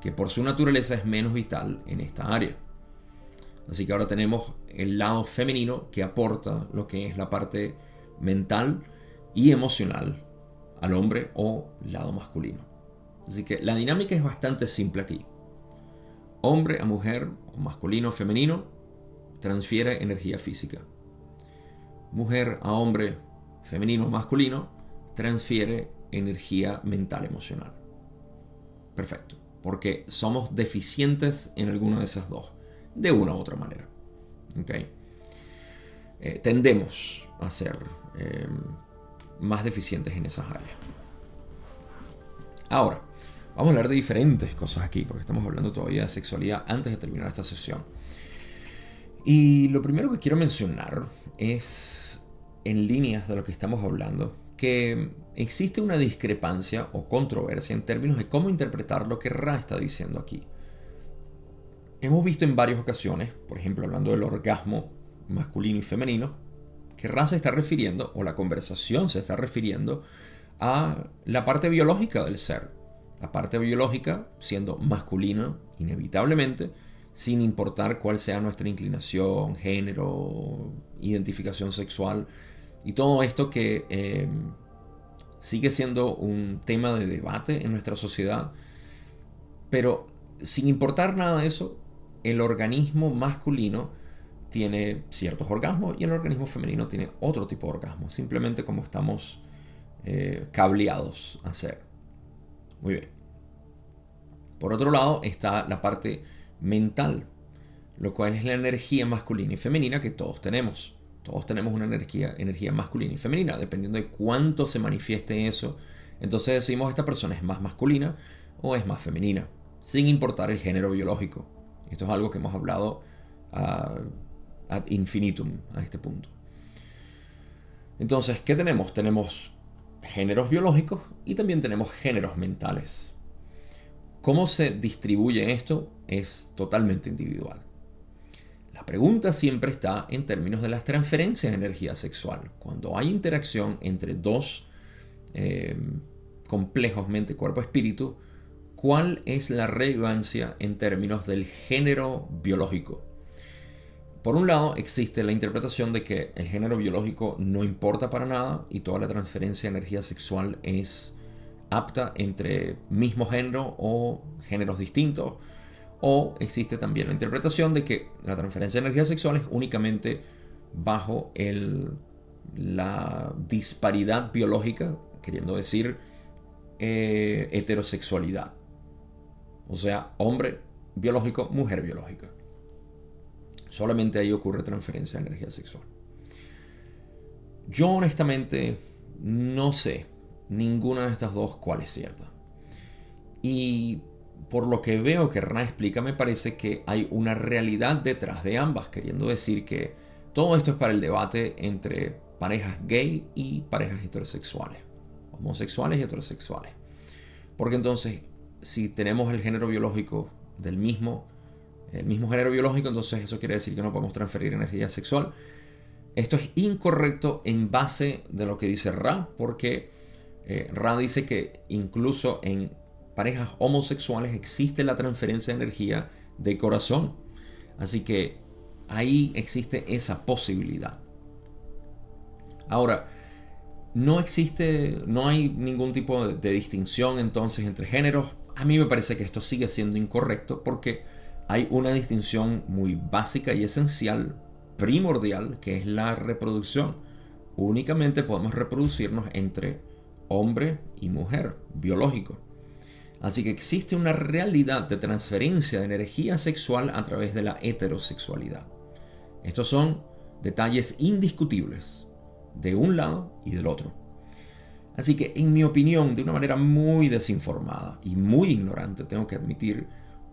Speaker 1: que por su naturaleza es menos vital en esta área. Así que ahora tenemos el lado femenino que aporta lo que es la parte mental y emocional al hombre o lado masculino. Así que la dinámica es bastante simple aquí. Hombre a mujer, masculino a femenino, transfiere energía física. Mujer a hombre, femenino o masculino, transfiere energía mental emocional. Perfecto, porque somos deficientes en alguna de esas dos, de una u otra manera. ¿Okay? Eh, tendemos a ser em, más deficientes en esas áreas. Ahora, vamos a hablar de diferentes cosas aquí, porque estamos hablando todavía de sexualidad antes de terminar esta sesión. Y lo primero que quiero mencionar es, en líneas de lo que estamos hablando, que existe una discrepancia o controversia en términos de cómo interpretar lo que Ra está diciendo aquí. Hemos visto en varias ocasiones, por ejemplo hablando del orgasmo masculino y femenino, que Ra se está refiriendo, o la conversación se está refiriendo, a la parte biológica del ser. La parte biológica siendo masculina, inevitablemente, sin importar cuál sea nuestra inclinación, género, identificación sexual y todo esto que em, sigue siendo un tema de debate en nuestra sociedad. Pero sin importar nada de eso, el organismo masculino tiene ciertos orgasmos y el organismo femenino tiene otro tipo de orgasmos, simplemente como estamos eh, cableados a hacer. Muy bien. Por otro lado está la parte mental, lo cual es la energía masculina y femenina que todos tenemos. Todos tenemos una energía, energía masculina y femenina, dependiendo de cuánto se manifieste eso. Entonces decimos esta persona es más masculina o es más femenina, sin importar el género biológico. Esto es algo que hemos hablado ad infinitum a este punto. Entonces, ¿qué tenemos? Tenemos géneros biológicos y también tenemos géneros mentales. ¿Cómo se distribuye esto? Es totalmente individual. La pregunta siempre está en términos de las transferencias de energía sexual. Cuando hay interacción entre dos eh, complejos mente, cuerpo, espíritu, ¿cuál es la relevancia en términos del género biológico? por un lado existe la interpretación de que el género biológico no importa para nada y toda la transferencia de energía sexual es apta entre mismo género o géneros distintos. O existe también la interpretación de que la transferencia de energía sexual es únicamente bajo la disparidad biológica, queriendo decir eh, heterosexualidad. O sea, hombre biológico, mujer biológica. Solamente ahí ocurre transferencia de energía sexual. Yo honestamente no sé ninguna de estas dos cuál es cierta. Y por lo que veo que Ra explica, me parece que hay una realidad detrás de ambas, queriendo decir que todo esto es para el debate entre parejas gay y parejas heterosexuales, homosexuales y heterosexuales. Porque entonces, si tenemos el género biológico del mismo, el mismo género biológico, entonces eso quiere decir que no podemos transferir energía sexual. Esto es incorrecto en base de lo que dice Ra, porque eh, Ra dice que incluso en parejas homosexuales existe la transferencia de energía de corazón. Así que ahí existe esa posibilidad. Ahora, no existe, no hay ningún tipo de, de distinción entonces entre géneros. A mí me parece que esto sigue siendo incorrecto porque hay una distinción muy básica y esencial, primordial, que es la reproducción. Únicamente podemos reproducirnos entre hombre y mujer, biológico. Así que existe una realidad de transferencia de energía sexual a través de la heterosexualidad. Estos son detalles indiscutibles de un lado y del otro. Así que en mi opinión, de una manera muy desinformada y muy ignorante, tengo que admitir,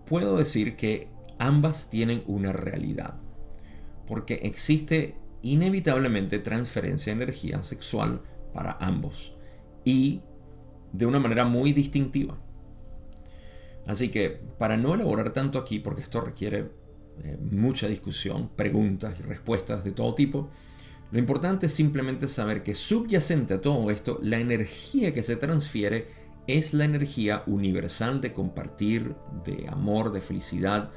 Speaker 1: puedo decir que ambas tienen una realidad. Porque existe inevitablemente transferencia de energía sexual para ambos y de una manera muy distintiva. Así que para no elaborar tanto aquí, porque esto requiere eh, mucha discusión, preguntas y respuestas de todo tipo, lo importante es simplemente saber que subyacente a todo esto, la energía que se transfiere es la energía universal de compartir, de amor, de felicidad,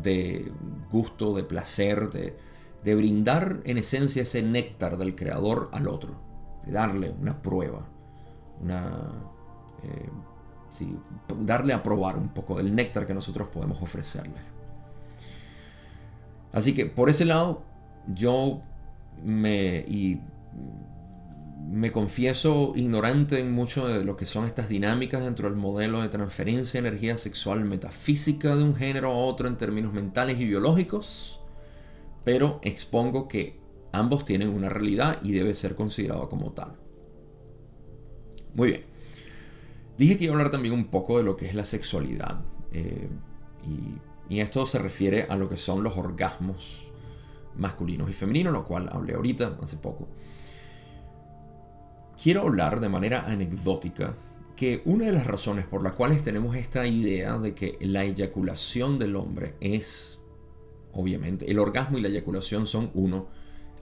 Speaker 1: de gusto, de placer, de, brindar en esencia ese néctar del creador al otro, de darle una prueba una, eh, darle a probar un poco del néctar que nosotros podemos ofrecerle. Así que por ese lado, yo me, y me confieso ignorante en mucho de lo que son estas dinámicas dentro del modelo de transferencia de energía sexual metafísica de un género a otro en términos mentales y biológicos, pero expongo que ambos tienen una realidad y debe ser considerado como tal. Muy bien. Dije que iba a hablar también un poco de lo que es la sexualidad. Eh, y, esto se refiere a lo que son los orgasmos masculinos y femeninos, lo cual hablé ahorita, hace poco. Quiero hablar de manera anecdótica que una de las razones por las cuales tenemos esta idea de que la eyaculación del hombre es, obviamente, el orgasmo y la eyaculación son uno,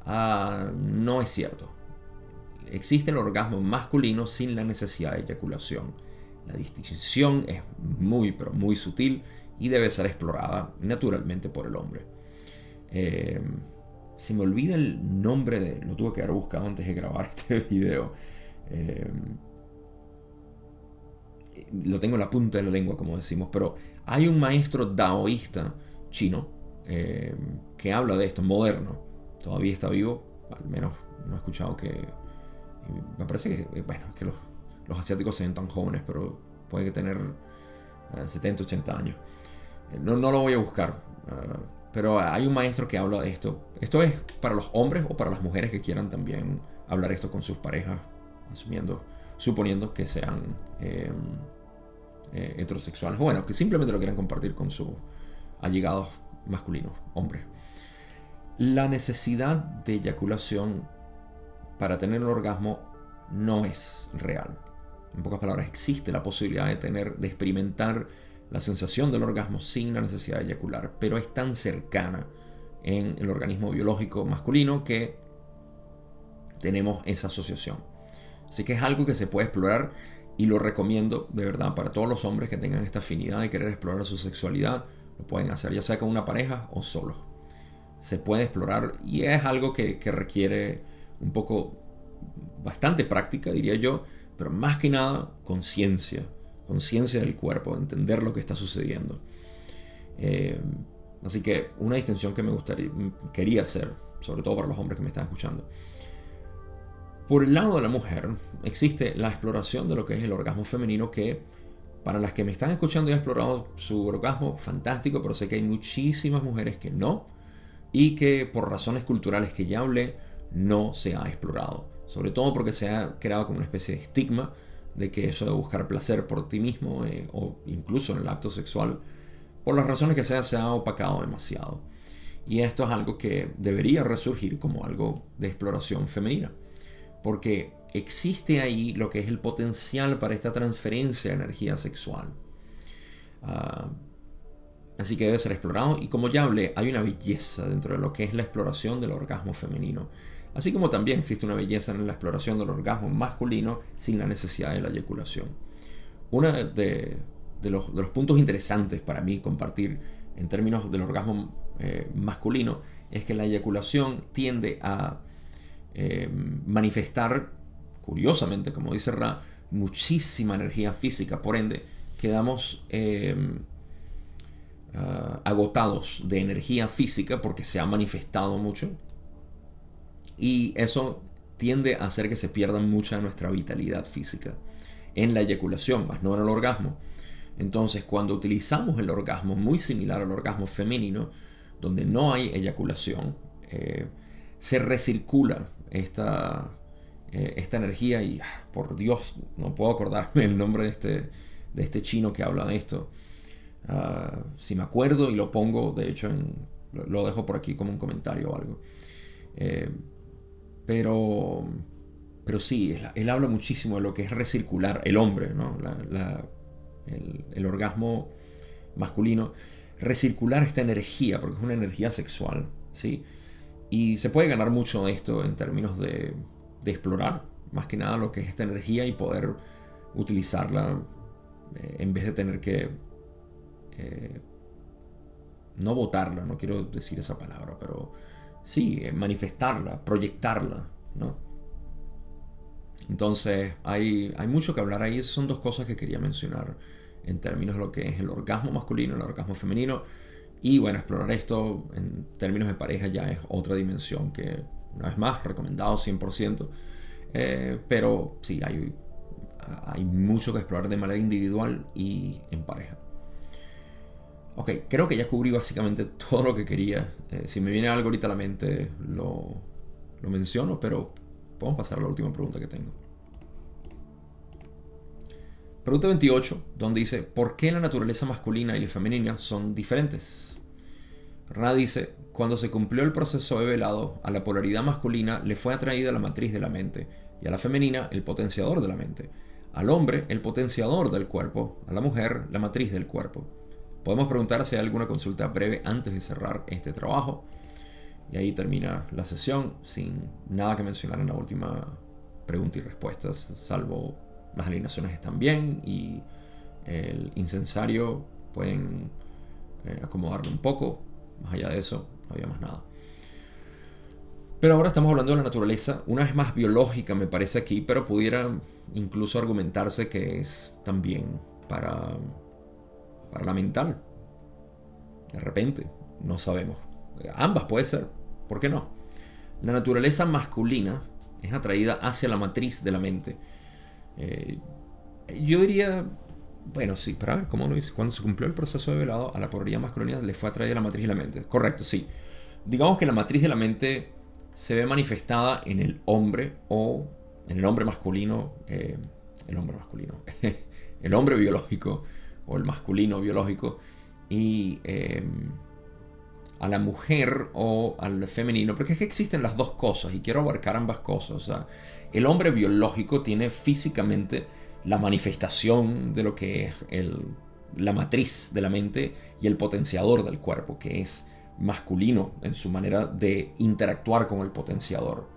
Speaker 1: ah, no es cierto existe el orgasmo masculino sin la necesidad de eyaculación. La distinción es muy, pero muy sutil y debe ser explorada naturalmente por el hombre. Eh, se me olvida el nombre de... Lo tuve que haber buscado antes de grabar este video. Eh, lo tengo en la punta de la lengua, como decimos, pero hay un maestro daoísta chino eh, que habla de esto, moderno. Todavía está vivo, al menos no he escuchado que, me parece que, bueno, que los, asiáticos se ven tan jóvenes, pero puede tener 70, eh, 80 años. No, no, lo voy a buscar, pero hay un maestro que habla de esto. Esto es para los hombres o para las mujeres que quieran también hablar esto con sus parejas, asumiendo, suponiendo que sean heterosexuales, o bueno, que simplemente lo quieran compartir con sus allegados masculinos, hombres. La necesidad de eyaculación para tener un orgasmo no es real. En pocas palabras, existe la posibilidad de tener, de experimentar la sensación del orgasmo sin la necesidad de eyacular, pero es tan cercana en el organismo biológico masculino que tenemos esa asociación. Así que es algo que se puede explorar y lo recomiendo de verdad para todos los hombres que tengan esta afinidad de querer explorar su sexualidad. Lo pueden hacer ya sea con una pareja o solos. se puede explorar y es algo que, que requiere un poco, bastante práctica, diría yo, pero más que nada conciencia, conciencia del cuerpo, entender lo que está sucediendo. Eh, así que una distinción que me gustaría, quería hacer, sobre todo para los hombres que me están escuchando. Por el lado de la mujer existe la exploración de lo que es el orgasmo femenino que para las que me están escuchando y han explorado su orgasmo, fantástico, pero sé que hay muchísimas mujeres que no y que por razones culturales que ya hablé no se ha explorado. Sobre todo porque se ha creado como una especie de estigma de que eso de buscar placer por ti mismo eh, o incluso en el acto sexual, por las razones que sea, se ha opacado demasiado. Y esto es algo que debería resurgir como algo de exploración femenina. Porque existe ahí lo que es el potencial para esta transferencia de energía sexual. Ah, así que debe ser explorado. Y como ya hablé, hay una belleza dentro de lo que es la exploración del orgasmo femenino. Así como también existe una belleza en la exploración del orgasmo masculino sin la necesidad de la eyaculación. Uno de, los, puntos interesantes para mí compartir en términos del orgasmo eh, masculino es que la eyaculación tiende a eh, manifestar, curiosamente, como dice Ra, muchísima energía física. Por ende, quedamos eh, ah, agotados de energía física porque se ha manifestado mucho y eso tiende a hacer que se pierda mucha de nuestra vitalidad física en la eyaculación, más no en el orgasmo. Entonces, cuando utilizamos el orgasmo muy similar al orgasmo femenino, donde no hay eyaculación, eh, se recircula esta, eh, esta energía y, ah, por Dios, no puedo acordarme el nombre de este, de este chino que habla de esto. Ah, si me acuerdo y lo pongo, de hecho, lo, dejo por aquí como un comentario o algo. Eh, pero, pero sí, él, habla muchísimo de lo que es recircular el hombre, ¿no? el, orgasmo masculino, recircular esta energía, porque es una energía sexual, ¿sí? Y se puede ganar mucho esto en términos de, explorar, más que nada, lo que es esta energía y poder utilizarla eh, en vez de tener que... Eh, no botarla, no quiero decir esa palabra, pero sí, eh, manifestarla, proyectarla, ¿no? Entonces, hay, hay mucho que hablar ahí. Esas son dos cosas que quería mencionar en términos de lo que es el orgasmo masculino, el orgasmo femenino. Y bueno, explorar esto en términos de pareja ya es otra dimensión que, una vez más, recomendado 100%. Eh, pero sí, hay, hay mucho que explorar de manera individual y en pareja. Ok, creo que ya cubrí básicamente todo lo que quería. Eh, si me viene algo ahorita a la mente, lo, lo menciono, pero podemos pasar a la última pregunta que tengo. Pregunta 28, donde dice, ¿por qué la naturaleza masculina y la femenina son diferentes? Ra dice, cuando se cumplió el proceso velado, a la polaridad masculina le fue atraída la matriz de la mente y a la femenina el potenciador de la mente. Al hombre el potenciador del cuerpo, a la mujer la matriz del cuerpo. Podemos preguntar si hay alguna consulta breve antes de cerrar este trabajo. Y ahí termina la sesión sin nada que mencionar en la última pregunta y respuestas, salvo las alineaciones están bien y el incensario pueden eh, acomodarlo un poco. Más allá de eso, no había más nada. Pero ahora estamos hablando de la naturaleza, una vez más biológica me parece aquí, pero pudiera incluso argumentarse que es también para para la mental. De repente, no sabemos. Ambas puede ser, ¿por qué no? La naturaleza masculina es atraída hacia la matriz de la mente. Eh, yo diría, bueno, sí, para ver cómo lo dice. Cuando se cumplió el proceso de velado, a la polaridad masculina le fue atraída la matriz de la mente. Correcto, sí. Digamos que la matriz de la mente se ve manifestada en el hombre o en el hombre masculino, eh, el hombre masculino, el hombre biológico o el masculino biológico, y em, a la mujer o al femenino, porque es que existen las dos cosas y quiero abarcar ambas cosas. El hombre biológico tiene físicamente la manifestación de lo que es la matriz de la mente y el potenciador del cuerpo, que es masculino en su manera de interactuar con el potenciador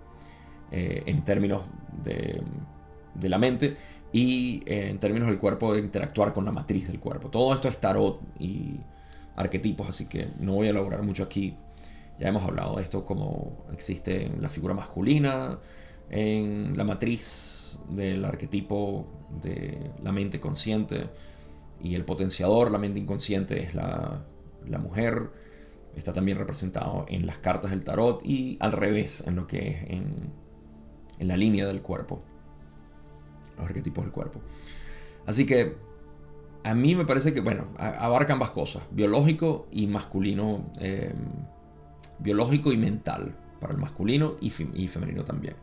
Speaker 1: eh, en términos de la mente y eh, en términos del cuerpo de interactuar con la matriz del cuerpo. Todo esto es tarot y arquetipos, así que no voy a elaborar mucho aquí Ya hemos hablado de esto como existe la figura masculina, en la matriz del arquetipo de la mente consciente y el potenciador, la mente inconsciente, es la, mujer. Está también representado en las cartas del tarot y al revés en lo que es en, en la línea del cuerpo. Los arquetipos del cuerpo. Así que a mí me parece que, bueno, abarca ambas cosas, biológico y masculino, em, biológico y mental, para el masculino y, femenino también.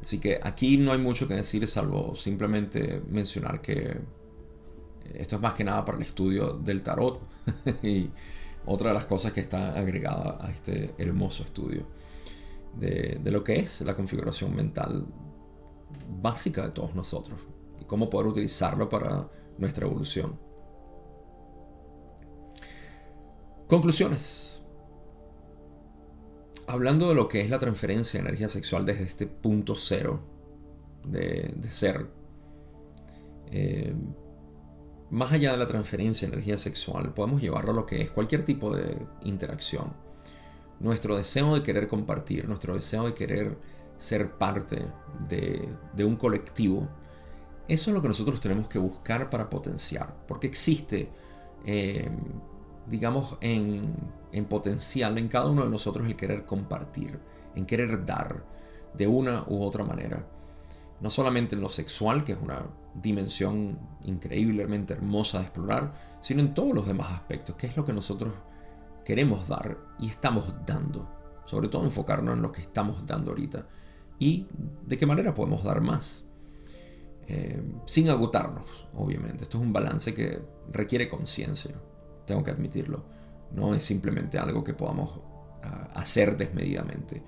Speaker 1: Así que aquí no hay mucho que decir, salvo simplemente mencionar que esto es más que nada para el estudio del tarot y otra de las cosas que está agregada a este hermoso estudio de lo que es la configuración mental básica de todos nosotros y cómo poder utilizarlo para nuestra evolución. Conclusiones. Hablando de lo que es la transferencia de energía sexual desde este punto cero de, ser, eh, más allá de la transferencia de energía sexual, podemos llevarlo a lo que es cualquier tipo de interacción. Nuestro deseo de querer compartir, nuestro deseo de querer ser parte de, un colectivo, eso es lo que nosotros tenemos que buscar para potenciar, porque existe, eh, digamos, en, en potencial en cada uno de nosotros el querer compartir, en querer dar de una u otra manera. No solamente en lo sexual, que es una dimensión increíblemente hermosa de explorar, sino en todos los demás aspectos, que es lo que nosotros queremos dar y estamos dando. Sobre todo enfocarnos en lo que estamos dando ahorita y de qué manera podemos dar más. Eh, sin agotarnos, obviamente. Esto es un balance que requiere conciencia, tengo que admitirlo. No es simplemente algo que podamos ah, hacer desmedidamente.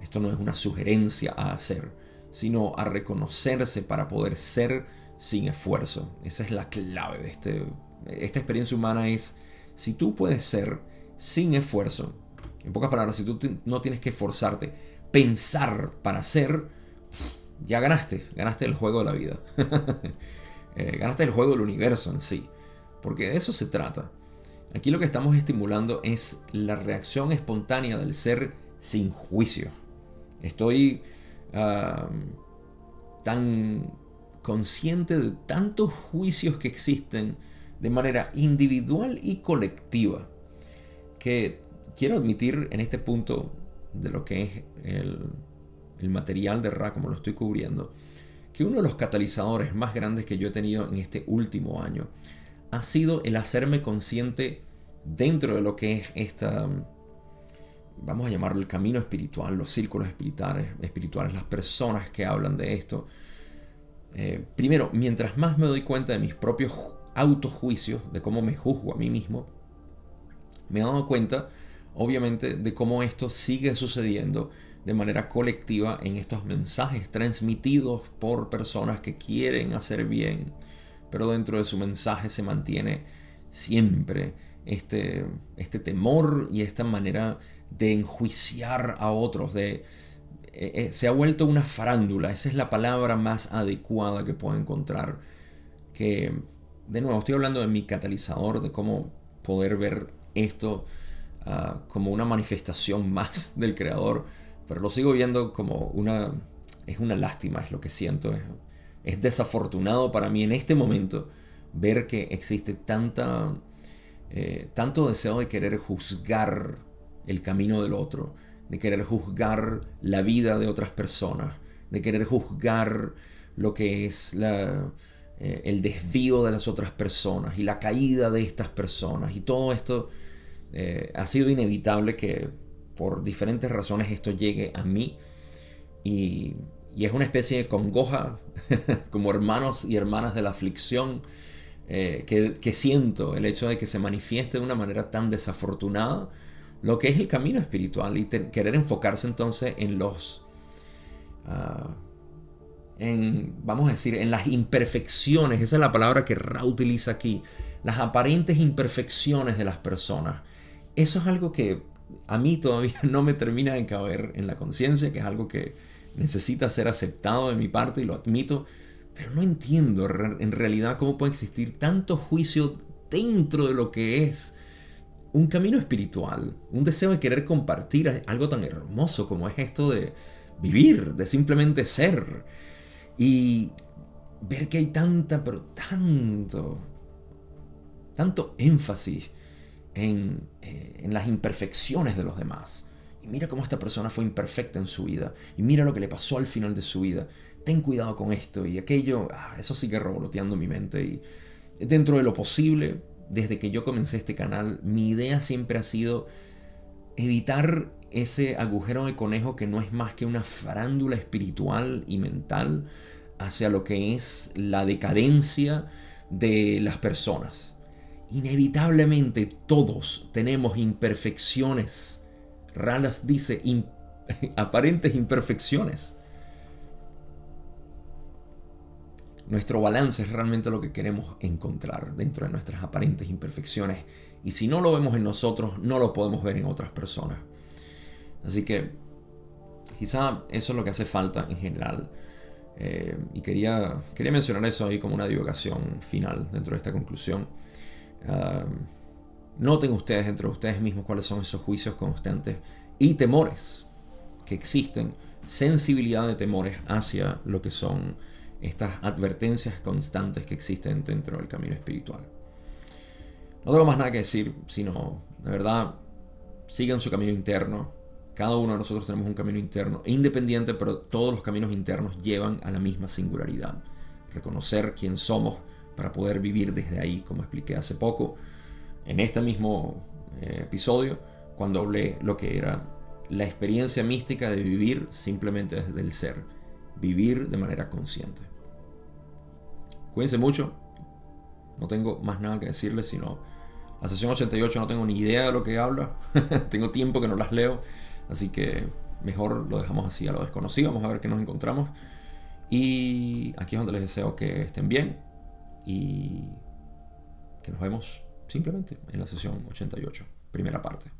Speaker 1: Esto no es una sugerencia a hacer, sino a reconocerse para poder ser sin esfuerzo. Esa es la clave de este, esta experiencia humana es si tú puedes ser sin esfuerzo. En pocas palabras, si tú no tienes que esforzarte, pensar para ser, ya ganaste, ganaste el juego de la vida. Eh, ganaste el juego del universo en sí. Porque de eso se trata. Aquí lo que estamos estimulando es la reacción espontánea del ser sin juicio. Estoy tan consciente de tantos juicios que existen de manera individual y colectiva que quiero admitir en este punto de lo que es el, material de Ra, como lo estoy cubriendo, que uno de los catalizadores más grandes que yo he tenido en este último año ha sido el hacerme consciente dentro de lo que es esta, vamos a llamarlo el camino espiritual, los círculos espirituales, espirituales las personas que hablan de esto. Eh, primero, mientras más me doy cuenta de mis propios autojuicios, de cómo me juzgo a mí mismo, me he dado cuenta, obviamente, de cómo esto sigue sucediendo de manera colectiva en estos mensajes transmitidos por personas que quieren hacer bien, pero dentro de su mensaje se mantiene siempre este, este temor y esta manera de enjuiciar a otros, de, eh, eh, se ha vuelto una farándula, esa es la palabra más adecuada que puedo encontrar, que de nuevo estoy hablando de mi catalizador, de cómo poder ver esto ah, como una manifestación más del creador pero lo sigo viendo como una... Es una lástima, es lo que siento. Es, desafortunado para mí en este momento ver que existe tanta, eh, tanto deseo de querer juzgar el camino del otro, de querer juzgar la vida de otras personas, de querer juzgar lo que es eh, el desvío de las otras personas y la caída de estas personas. Y todo esto eh, ha sido inevitable que por diferentes razones esto llegue a mí. Y, es una especie de congoja como hermanos y hermanas de la aflicción eh, que, siento el hecho de que se manifieste de una manera tan desafortunada lo que es el camino espiritual y querer enfocarse entonces en los ah, en vamos a decir en las imperfecciones esa es la palabra que Ra utiliza aquí las aparentes imperfecciones de las personas eso es algo que a mí todavía no me termina de caber en la conciencia, que es algo que necesita ser aceptado de mi parte y lo admito, pero no entiendo en realidad cómo puede existir tanto juicio dentro de lo que es un camino espiritual, un deseo de querer compartir algo tan hermoso como es esto de vivir, de simplemente ser. Y ver que hay tanta, pero tanto, tanto énfasis en, eh, en las imperfecciones de los demás. Y mira cómo esta persona fue imperfecta en su vida. Y mira lo que le pasó al final de su vida. Ten cuidado con esto y aquello. Ah, eso sigue revoloteando mi mente. Y dentro de lo posible, desde que yo comencé este canal, mi idea siempre ha sido evitar ese agujero de conejo que no es más que una farándula espiritual y mental hacia lo que es la decadencia de las personas. Inevitablemente todos tenemos imperfecciones. Ralas dice aparentes imperfecciones. Nuestro balance es realmente lo que queremos encontrar dentro de nuestras aparentes imperfecciones. Y si no lo vemos en nosotros, no lo podemos ver en otras personas. Así que quizá eso es lo que hace falta en general. Eh, y quería, quería mencionar eso ahí como una divulgación final dentro de esta conclusión. Noten ustedes entre ustedes mismos cuáles son esos juicios constantes y temores que existen, sensibilidad de temores hacia lo que son estas advertencias constantes que existen dentro del camino espiritual. No tengo más nada que decir, sino, de verdad, sigan su camino interno. Cada uno de nosotros tenemos un camino interno independiente, pero todos los caminos internos llevan a la misma singularidad. Reconocer quién somos para poder vivir desde ahí, como expliqué hace poco, en este mismo eh, episodio, cuando hablé lo que era la experiencia mística de vivir simplemente desde el ser, vivir de manera consciente. Cuídense mucho. No tengo más nada que decirles, sino la sesión 88 no tengo ni idea de lo que habla. tengo tiempo que no las leo. Así que mejor lo dejamos así a lo desconocido. Vamos a ver qué nos encontramos. Y aquí es donde les deseo que estén bien y que nos vemos simplemente en la sesión 88, primera parte.